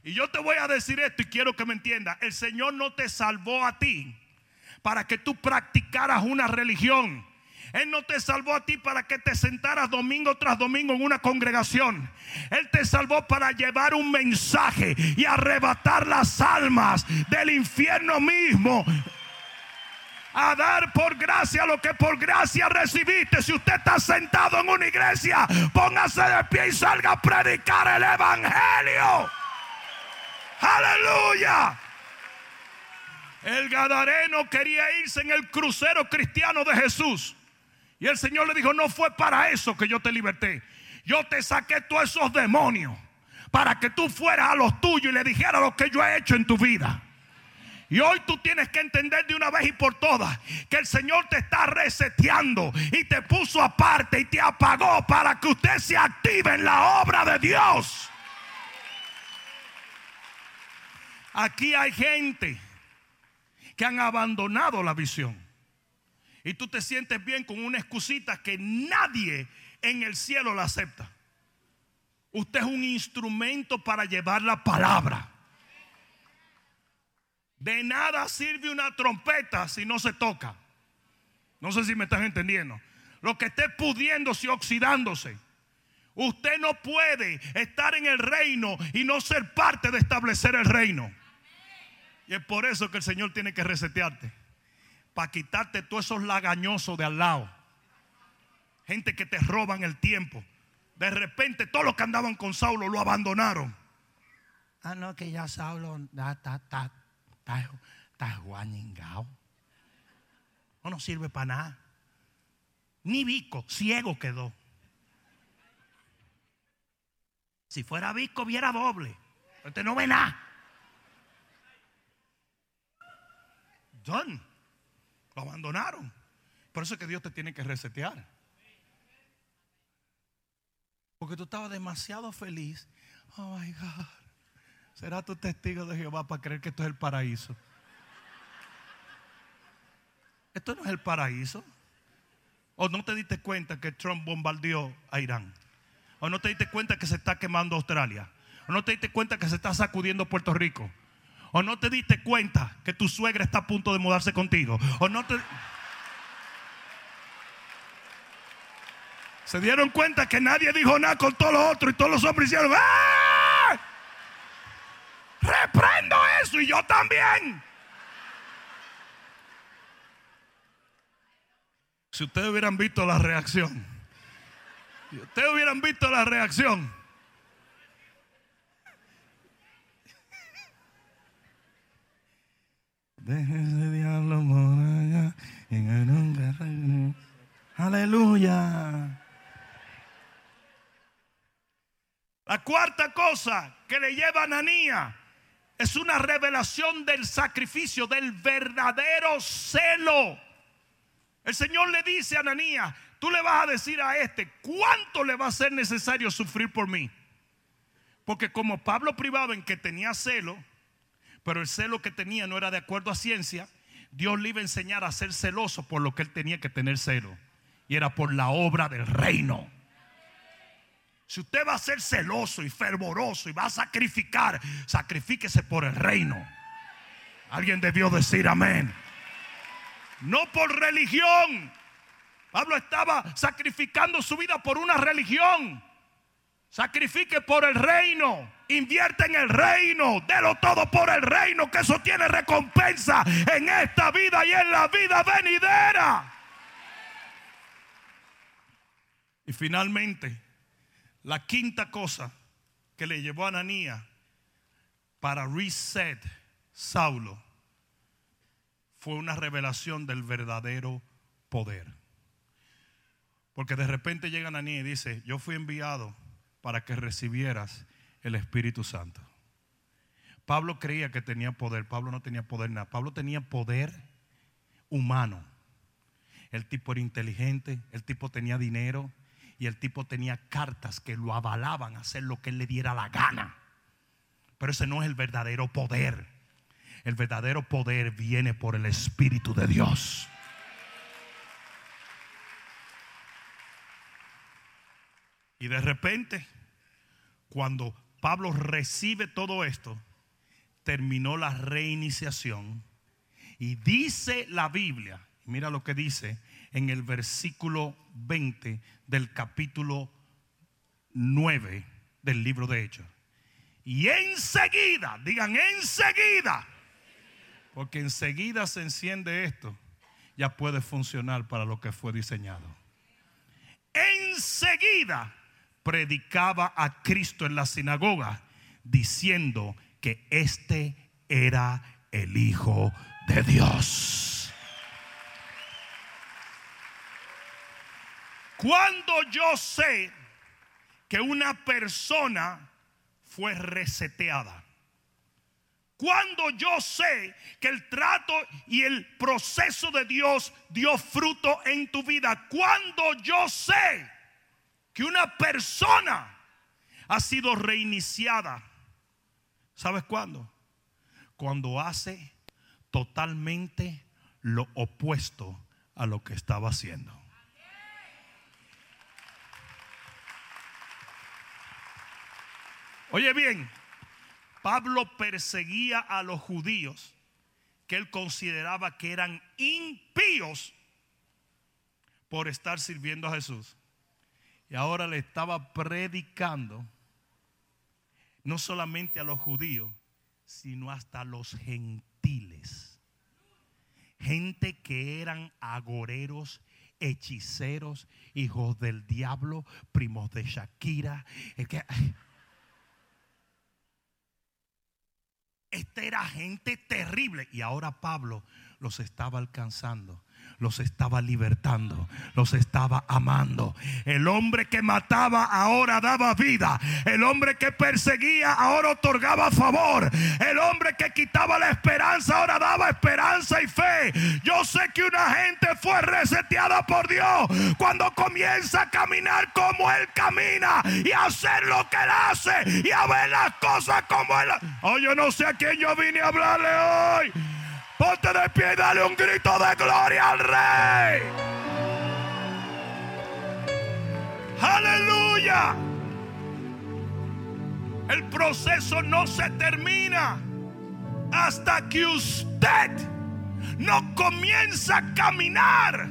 Y yo te voy a decir esto y quiero que me entiendas. El Señor no te salvó a ti para que tú practicaras una religión. Él no te salvó a ti para que te sentaras domingo tras domingo en una congregación. Él te salvó para llevar un mensaje y arrebatar las almas del infierno mismo. A dar por gracia lo que por gracia recibiste. Si usted está sentado en una iglesia, póngase de pie y salga a predicar el evangelio. Aleluya. El Gadareno quería irse en el crucero cristiano de Jesús. Y el Señor le dijo, no fue para eso que yo te liberté. Yo te saqué todos esos demonios para que tú fueras a los tuyos y le dijeras lo que yo he hecho en tu vida. Y hoy tú tienes que entender de una vez y por todas que el Señor te está reseteando y te puso aparte y te apagó para que usted se active en la obra de Dios. Aquí hay gente que han abandonado la visión. Y tú te sientes bien con una excusita que nadie en el cielo la acepta. Usted es un instrumento para llevar la palabra. De nada sirve una trompeta si no se toca. No sé si me están entendiendo. Lo que esté pudiéndose y oxidándose. Usted no puede estar en el reino y no ser parte de establecer el reino. Y es por eso que el Señor tiene que resetearte. Para quitarte todos esos lagañosos de al lado. Gente que te roban el tiempo. De repente todos los que andaban con Saulo lo abandonaron. Ah, no, que ya Saulo está, está, está, está guañingao. No nos sirve para nada. Ni Vico, ciego quedó. Si fuera Vico, viera doble. Usted no ve nada. John, lo abandonaron. Por eso es que Dios te tiene que resetear. Porque tú estabas demasiado feliz. Oh my God. Será tu testigo de Jehová para creer que esto es el paraíso. Esto no es el paraíso. ¿O no te diste cuenta que Trump bombardeó a Irán? ¿O no te diste cuenta que se está quemando Australia? ¿O no te diste cuenta que se está sacudiendo Puerto Rico? ¿O no te diste cuenta que tu suegra está a punto de mudarse contigo? ¿O no te... Se dieron cuenta que nadie dijo nada con todos los otros y todos los hombres hicieron ¡Ah! Reprendo eso y yo también. Si ustedes hubieran visto la reacción, si ustedes hubieran visto la reacción. Déjese diablo Aleluya. La cuarta cosa que le lleva a Ananía es una revelación del sacrificio, del verdadero celo. El Señor le dice a Ananías, tú le vas a decir a este, ¿cuánto le va a ser necesario sufrir por mí? Porque como Pablo privaba en que tenía celo, pero el celo que tenía no era de acuerdo a ciencia, Dios le iba a enseñar a ser celoso por lo que él tenía que tener celo. Y era por la obra del reino. Si usted va a ser celoso y fervoroso y va a sacrificar, sacrifíquese por el reino. Alguien debió decir amén no por religión. Pablo estaba sacrificando su vida por una religión. Sacrifique por el reino. Invierte en el reino. Delo todo por el reino. Que eso tiene recompensa en esta vida y en la vida venidera. Y finalmente, la quinta cosa que le llevó a Ananías para reset Saulo fue una revelación del verdadero poder. Porque de repente llega Ananí y dice, yo fui enviado para que recibieras el Espíritu Santo. Pablo creía que tenía poder, Pablo no tenía poder nada, Pablo tenía poder humano. El tipo era inteligente, el tipo tenía dinero y el tipo tenía cartas que lo avalaban a hacer lo que él le diera la gana. Pero ese no es el verdadero poder. El verdadero poder viene por el Espíritu de Dios. Y de repente, cuando Pablo recibe todo esto, terminó la reiniciación. Y dice la Biblia, mira lo que dice en el versículo 20 del capítulo 9 del libro de Hechos. Y enseguida, digan enseguida, porque enseguida se enciende esto, ya puede funcionar para lo que fue diseñado. Enseguida predicaba a Cristo en la sinagoga diciendo que este era el Hijo de Dios. Cuando yo sé que una persona fue reseteada, cuando yo sé que el trato y el proceso de Dios dio fruto en tu vida. Cuando yo sé que una persona ha sido reiniciada. ¿Sabes cuándo? Cuando hace totalmente lo opuesto a lo que estaba haciendo. Oye bien, Pablo perseguía a los judíos que él consideraba que eran impíos por estar sirviendo a Jesús. Y ahora le estaba predicando no solamente a los judíos, sino hasta a los gentiles. Gente que eran agoreros, hechiceros, hijos del diablo, primos de Shakira. Esta era gente terrible. Y ahora Pablo los estaba alcanzando los estaba libertando, los estaba amando. El hombre que mataba ahora daba vida. El hombre que perseguía ahora otorgaba favor. El hombre que quitaba la esperanza ahora daba esperanza y fe. Yo sé que una gente fue reseteada por Dios cuando comienza a caminar como Él camina y a hacer lo que Él hace y a ver las cosas como Él. Oh, yo no sé a quién yo vine a hablarle hoy. Ponte de pie y dale un grito de gloria al Rey. Aleluya. El proceso no se termina hasta que usted no comienza a caminar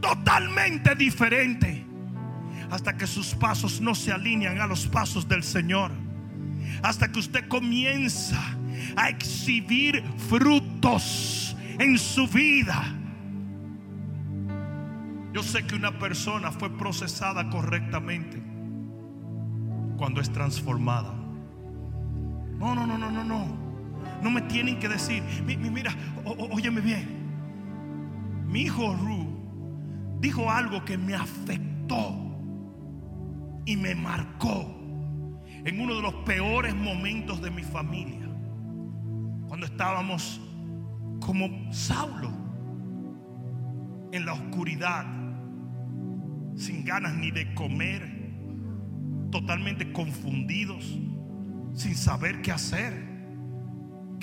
totalmente diferente. Hasta que sus pasos no se alinean a los pasos del Señor. Hasta que usted comienza a exhibir frutos en su vida. Yo sé que una persona fue procesada correctamente cuando es transformada. No, no, no, no, no, no. No me tienen que decir, mira, óyeme bien. Mi hijo Ru dijo algo que me afectó y me marcó en uno de los peores momentos de mi familia cuando estábamos como Saulo en la oscuridad, sin ganas ni de comer, totalmente confundidos, sin saber qué hacer.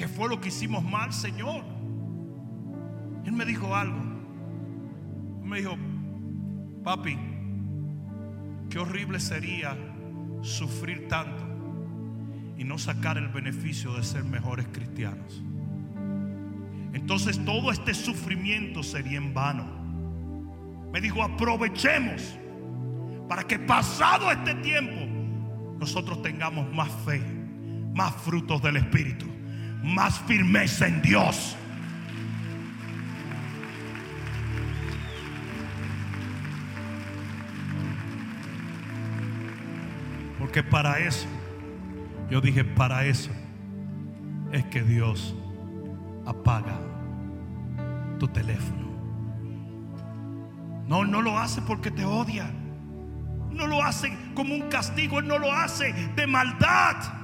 ¿Qué fue lo que hicimos mal, Señor? Él me dijo algo. me dijo, papi, qué horrible sería sufrir tanto y no sacar el beneficio de ser mejores cristianos. Entonces todo este sufrimiento sería en vano. Me dijo, aprovechemos para que pasado este tiempo nosotros tengamos más fe, más frutos del Espíritu, más firmeza en Dios. Porque para eso yo dije, para eso es que Dios apaga tu teléfono. No, no lo hace porque te odia. No lo hace como un castigo, Él no lo hace de maldad.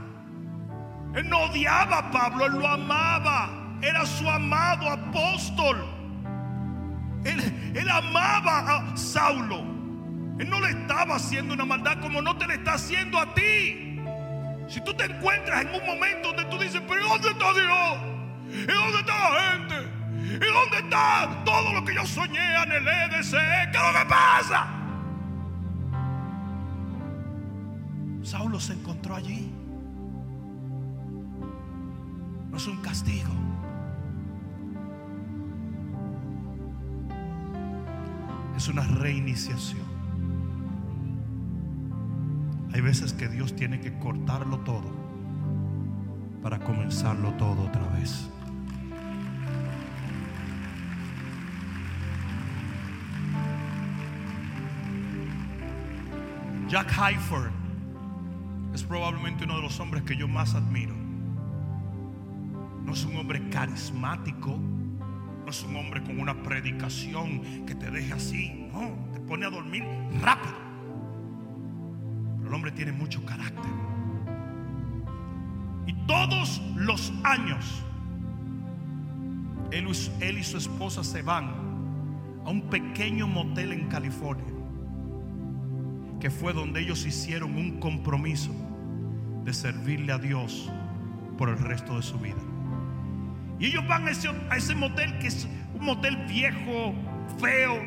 Él no odiaba a Pablo, Él lo amaba. Era su amado apóstol. Él, él amaba a Saulo. Él no le estaba haciendo una maldad como no te le está haciendo a ti. Si tú te encuentras en un momento donde tú dices, pero ¿dónde está Dios? ¿Y dónde está la gente? ¿Y dónde está todo lo que yo soñé, anhelé, deseé? ¿Qué es lo que pasa? Saulo se encontró allí. Es un castigo. Es una reiniciación. Hay veces que Dios tiene que cortarlo todo para comenzarlo todo otra vez. Jack Hyford es probablemente uno de los hombres que yo más admiro. No es un hombre carismático, no es un hombre con una predicación que te deje así, no, te pone a dormir rápido. El hombre tiene mucho carácter. Y todos los años, él, él y su esposa se van a un pequeño motel en California, que fue donde ellos hicieron un compromiso de servirle a Dios por el resto de su vida. Y ellos van a ese, motel que es un motel viejo, feo,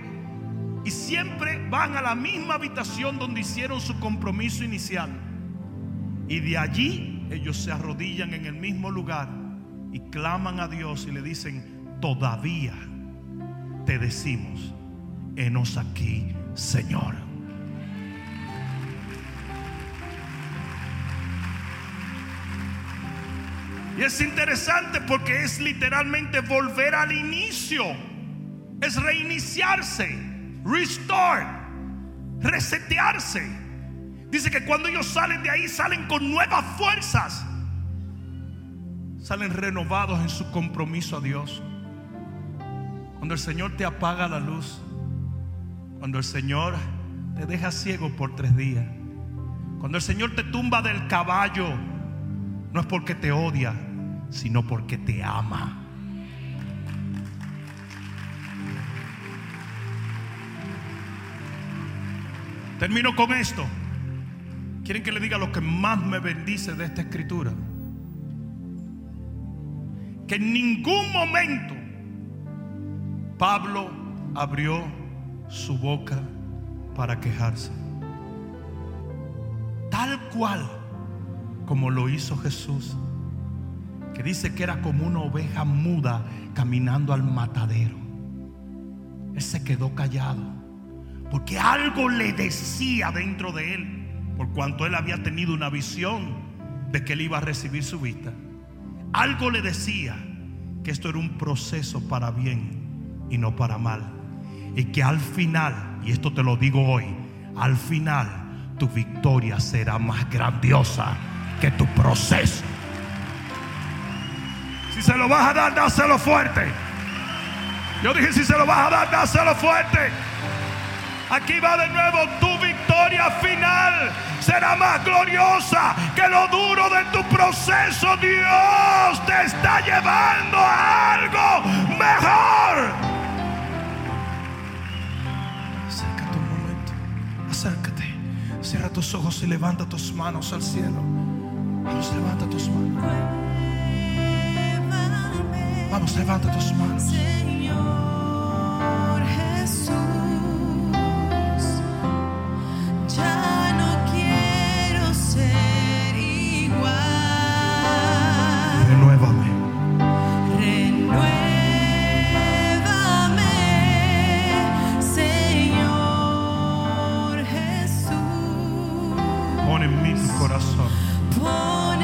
y siempre van a la misma habitación donde hicieron su compromiso inicial. Y de allí ellos se arrodillan en el mismo lugar y claman a Dios y le dicen, todavía te decimos, enos aquí, Señor. Es interesante porque es literalmente volver al inicio. Es reiniciarse, restore, resetearse. Dice que cuando ellos salen de ahí salen con nuevas fuerzas. Salen renovados en su compromiso a Dios. Cuando el Señor te apaga la luz. Cuando el Señor te deja ciego por tres días. Cuando el Señor te tumba del caballo. No es porque te odia, sino porque te ama. Termino con esto. ¿Quieren que le diga lo que más me bendice de esta escritura? Que en ningún momento Pablo abrió su boca para quejarse. Tal cual como lo hizo Jesús, que dice que era como una oveja muda caminando al matadero. Él se quedó callado porque algo le decía dentro de él, por cuanto él había tenido una visión de que él iba a recibir su vista. Algo le decía que esto era un proceso para bien y no para mal. Y que al final, y esto te lo digo hoy, al final tu victoria será más grandiosa que tu proceso. Se lo vas a dar, dáselo fuerte. Yo dije, si se lo vas a dar, dáselo fuerte. Aquí va de nuevo tu victoria final. Será más gloriosa que lo duro de tu proceso. Dios te está llevando a algo mejor. Acércate un momento. Acércate. Cierra tus ojos y levanta tus manos al cielo. Vamos, levanta tus manos. Vamos, levanta tus manos. Señor Jesús, ya no quiero ser igual. Renuévame. Renuévame, Señor Jesús. Pon en mí tu corazón. Pon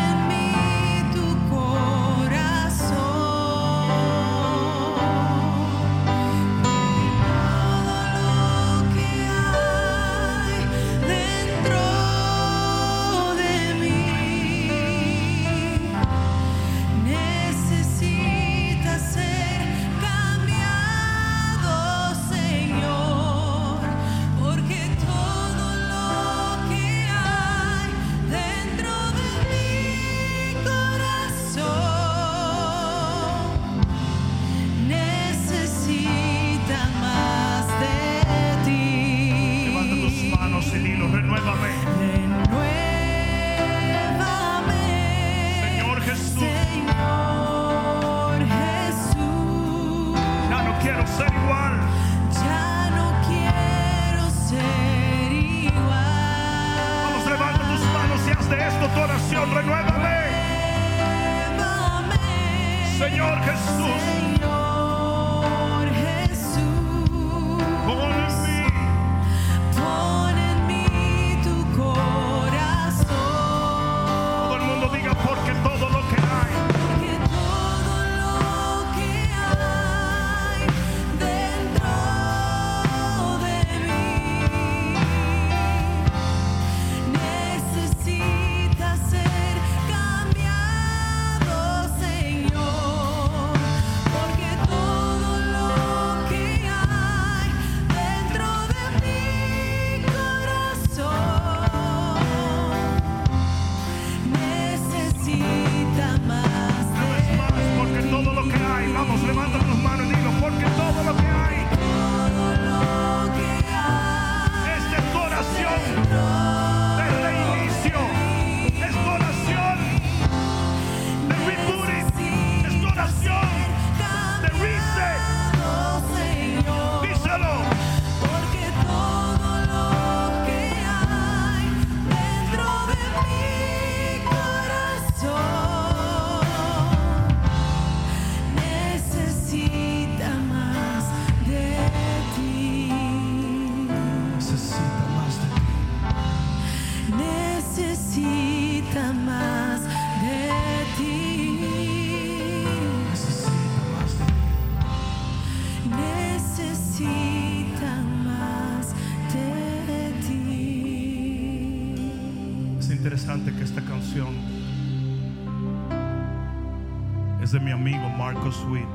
amigo Marco Sweet.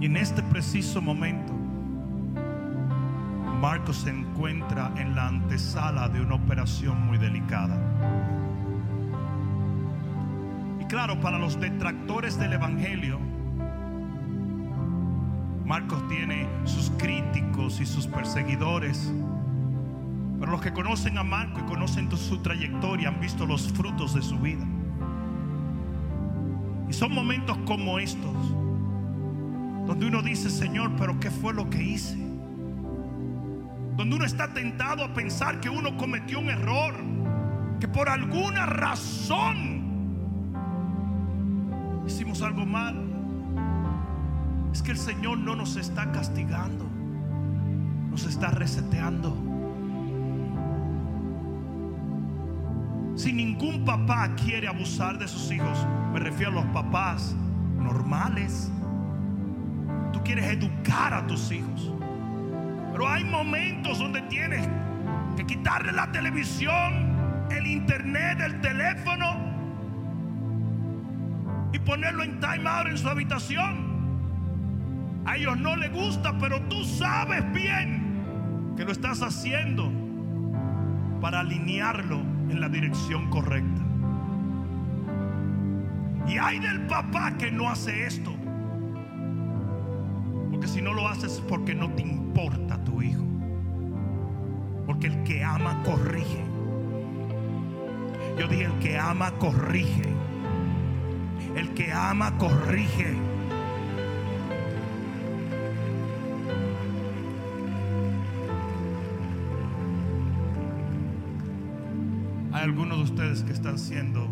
Y en este preciso momento, Marco se encuentra en la antesala de una operación muy delicada. Y claro, para los detractores del Evangelio, Marcos tiene sus críticos y sus perseguidores. Pero los que conocen a Marco y conocen su trayectoria han visto los frutos de su vida. Son momentos como estos, donde uno dice, Señor, pero ¿qué fue lo que hice? Donde uno está tentado a pensar que uno cometió un error, que por alguna razón hicimos algo mal. Es que el Señor no nos está castigando, nos está reseteando. Si ningún papá quiere abusar de sus hijos, me refiero a los papás normales. Tú quieres educar a tus hijos. Pero hay momentos donde tienes que quitarle la televisión, el internet, el teléfono y ponerlo en time out en su habitación. A ellos no les gusta, pero tú sabes bien que lo estás haciendo para alinearlo en la dirección correcta. Y hay del papá que no hace esto. Porque si no lo haces es porque no te importa tu hijo. Porque el que ama corrige. Yo dije, el que ama corrige. El que ama corrige. Algunos de ustedes que están siendo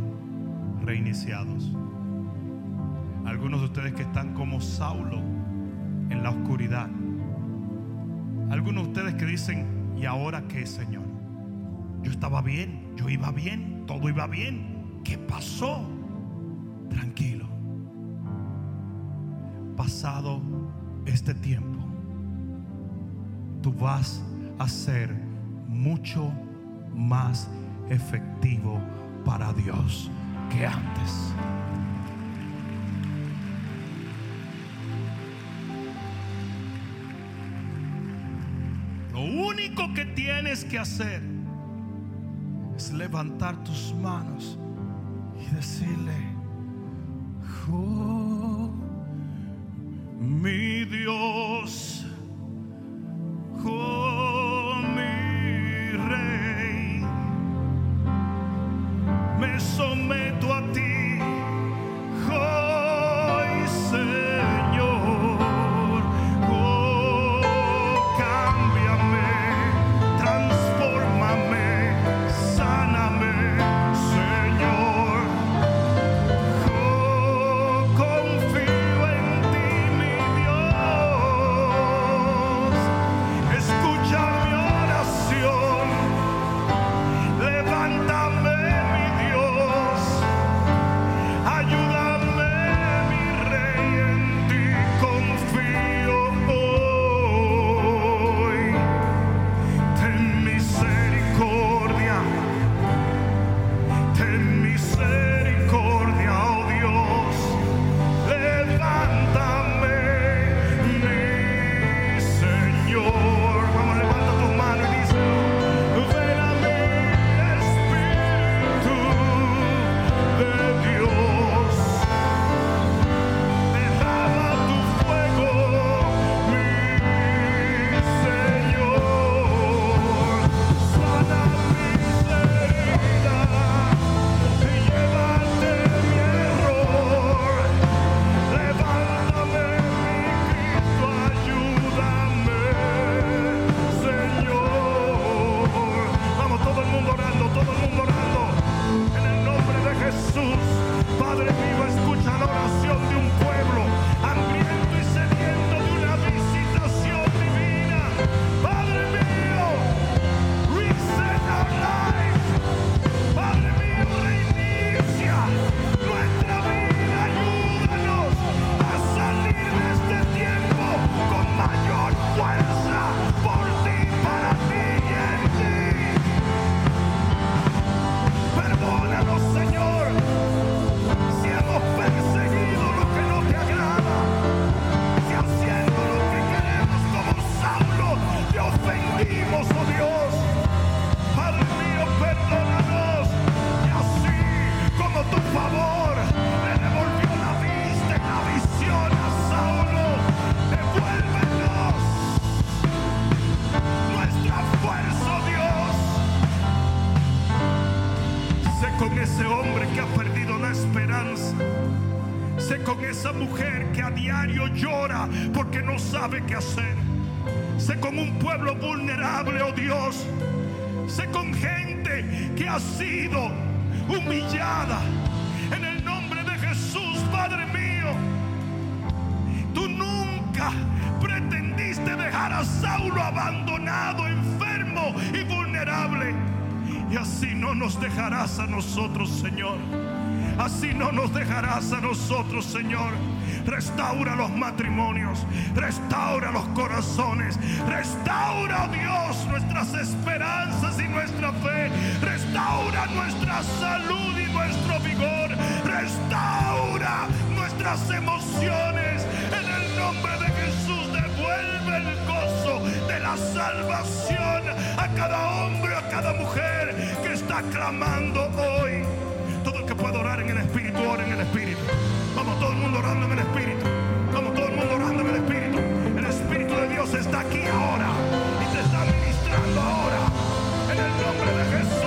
reiniciados. Algunos de ustedes que están como Saulo en la oscuridad. Algunos de ustedes que dicen, ¿y ahora qué, Señor? Yo estaba bien, yo iba bien, todo iba bien. ¿Qué pasó? Tranquilo. Pasado este tiempo, tú vas a ser mucho más efectivo para Dios que antes. Lo único que tienes que hacer es levantar tus manos y decirle, oh, sabe qué hacer. Sé con un pueblo vulnerable, oh Dios. Sé con gente que ha sido humillada. En el nombre de Jesús, Padre mío. Tú nunca pretendiste dejar a Saulo abandonado, enfermo y vulnerable. Y así no nos dejarás a nosotros, Señor. Así no nos dejarás a nosotros, Señor. Restaura los matrimonios, restaura los corazones, restaura, Dios, nuestras esperanzas y nuestra fe, restaura nuestra salud y nuestro vigor, restaura nuestras emociones. En el nombre de Jesús, devuelve el gozo de la salvación a cada hombre, a cada mujer que está clamando hoy. Todo el que pueda orar en el Espíritu, ora en el Espíritu. Vamos, todo el mundo orando en el Espíritu. Vamos, todo el mundo orando en el Espíritu. El Espíritu de Dios está aquí ahora y te está ministrando ahora. En el nombre de Jesús.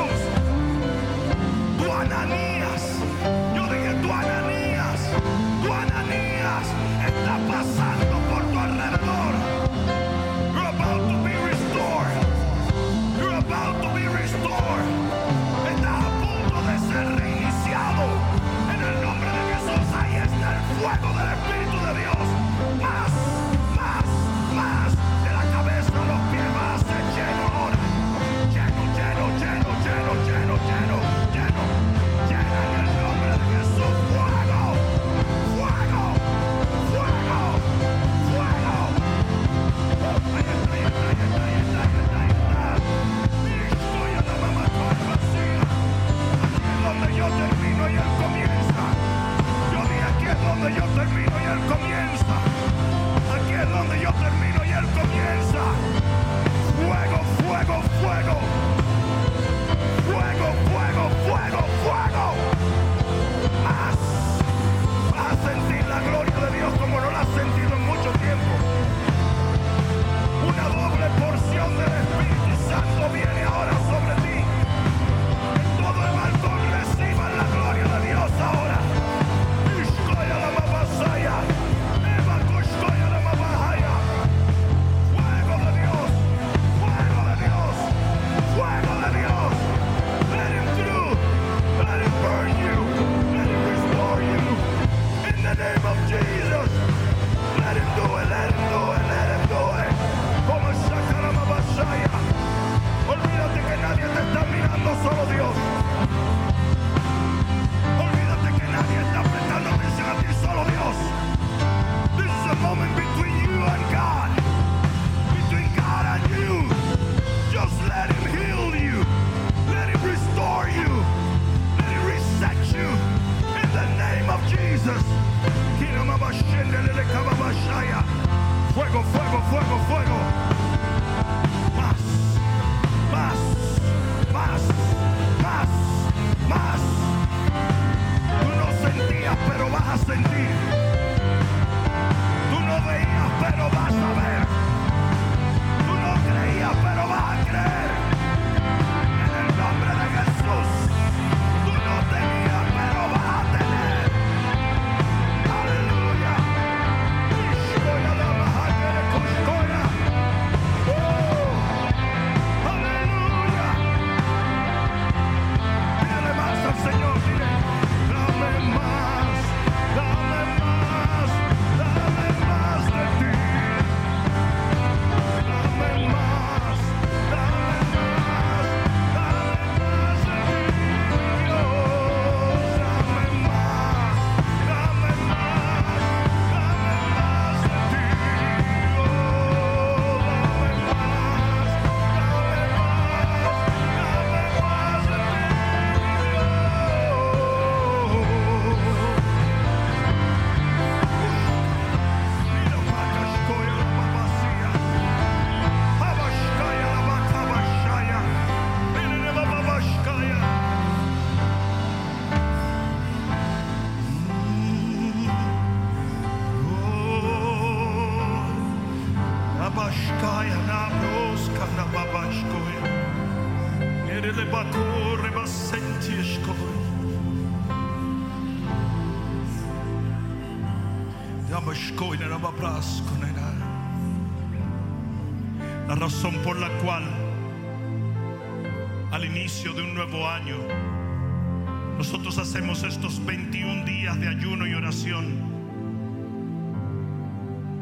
Hacemos estos 21 días de ayuno y oración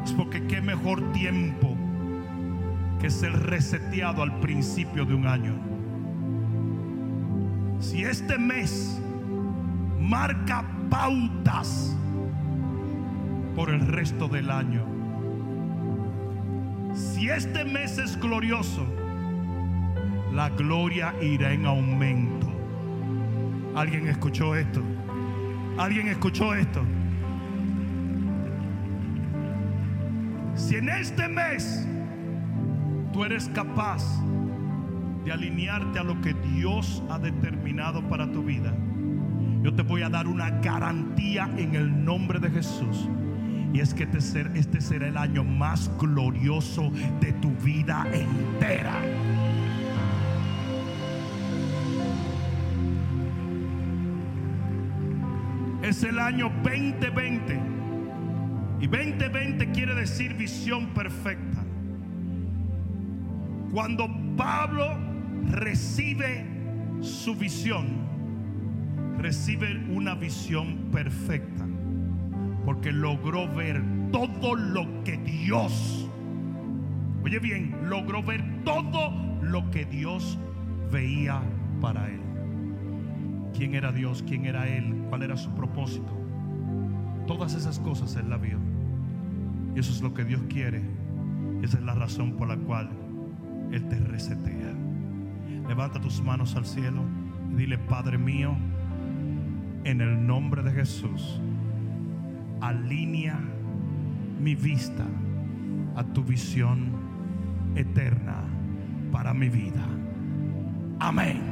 es porque qué mejor tiempo que ser reseteado al principio de un año. Si este mes marca pautas por el resto del año, si este mes es glorioso, la gloria irá en aumento. ¿Alguien escuchó esto? ¿Alguien escuchó esto? Si en este mes tú eres capaz de alinearte a lo que Dios ha determinado para tu vida, yo te voy a dar una garantía en el nombre de Jesús. Y es que este, este será el año más glorioso de tu vida entera. Es el año 2020. Y 2020 quiere decir visión perfecta. Cuando Pablo recibe su visión, recibe una visión perfecta. Porque logró ver todo lo que Dios, oye bien, logró ver todo lo que Dios veía para él. ¿Quién era Dios? ¿Quién era Él? ¿Cuál era su propósito? Todas esas cosas Él la vio. Y eso es lo que Dios quiere. Esa es la razón por la cual Él te resetea. Levanta tus manos al cielo y dile, Padre mío, en el nombre de Jesús, alinea mi vista a tu visión eterna para mi vida. Amén.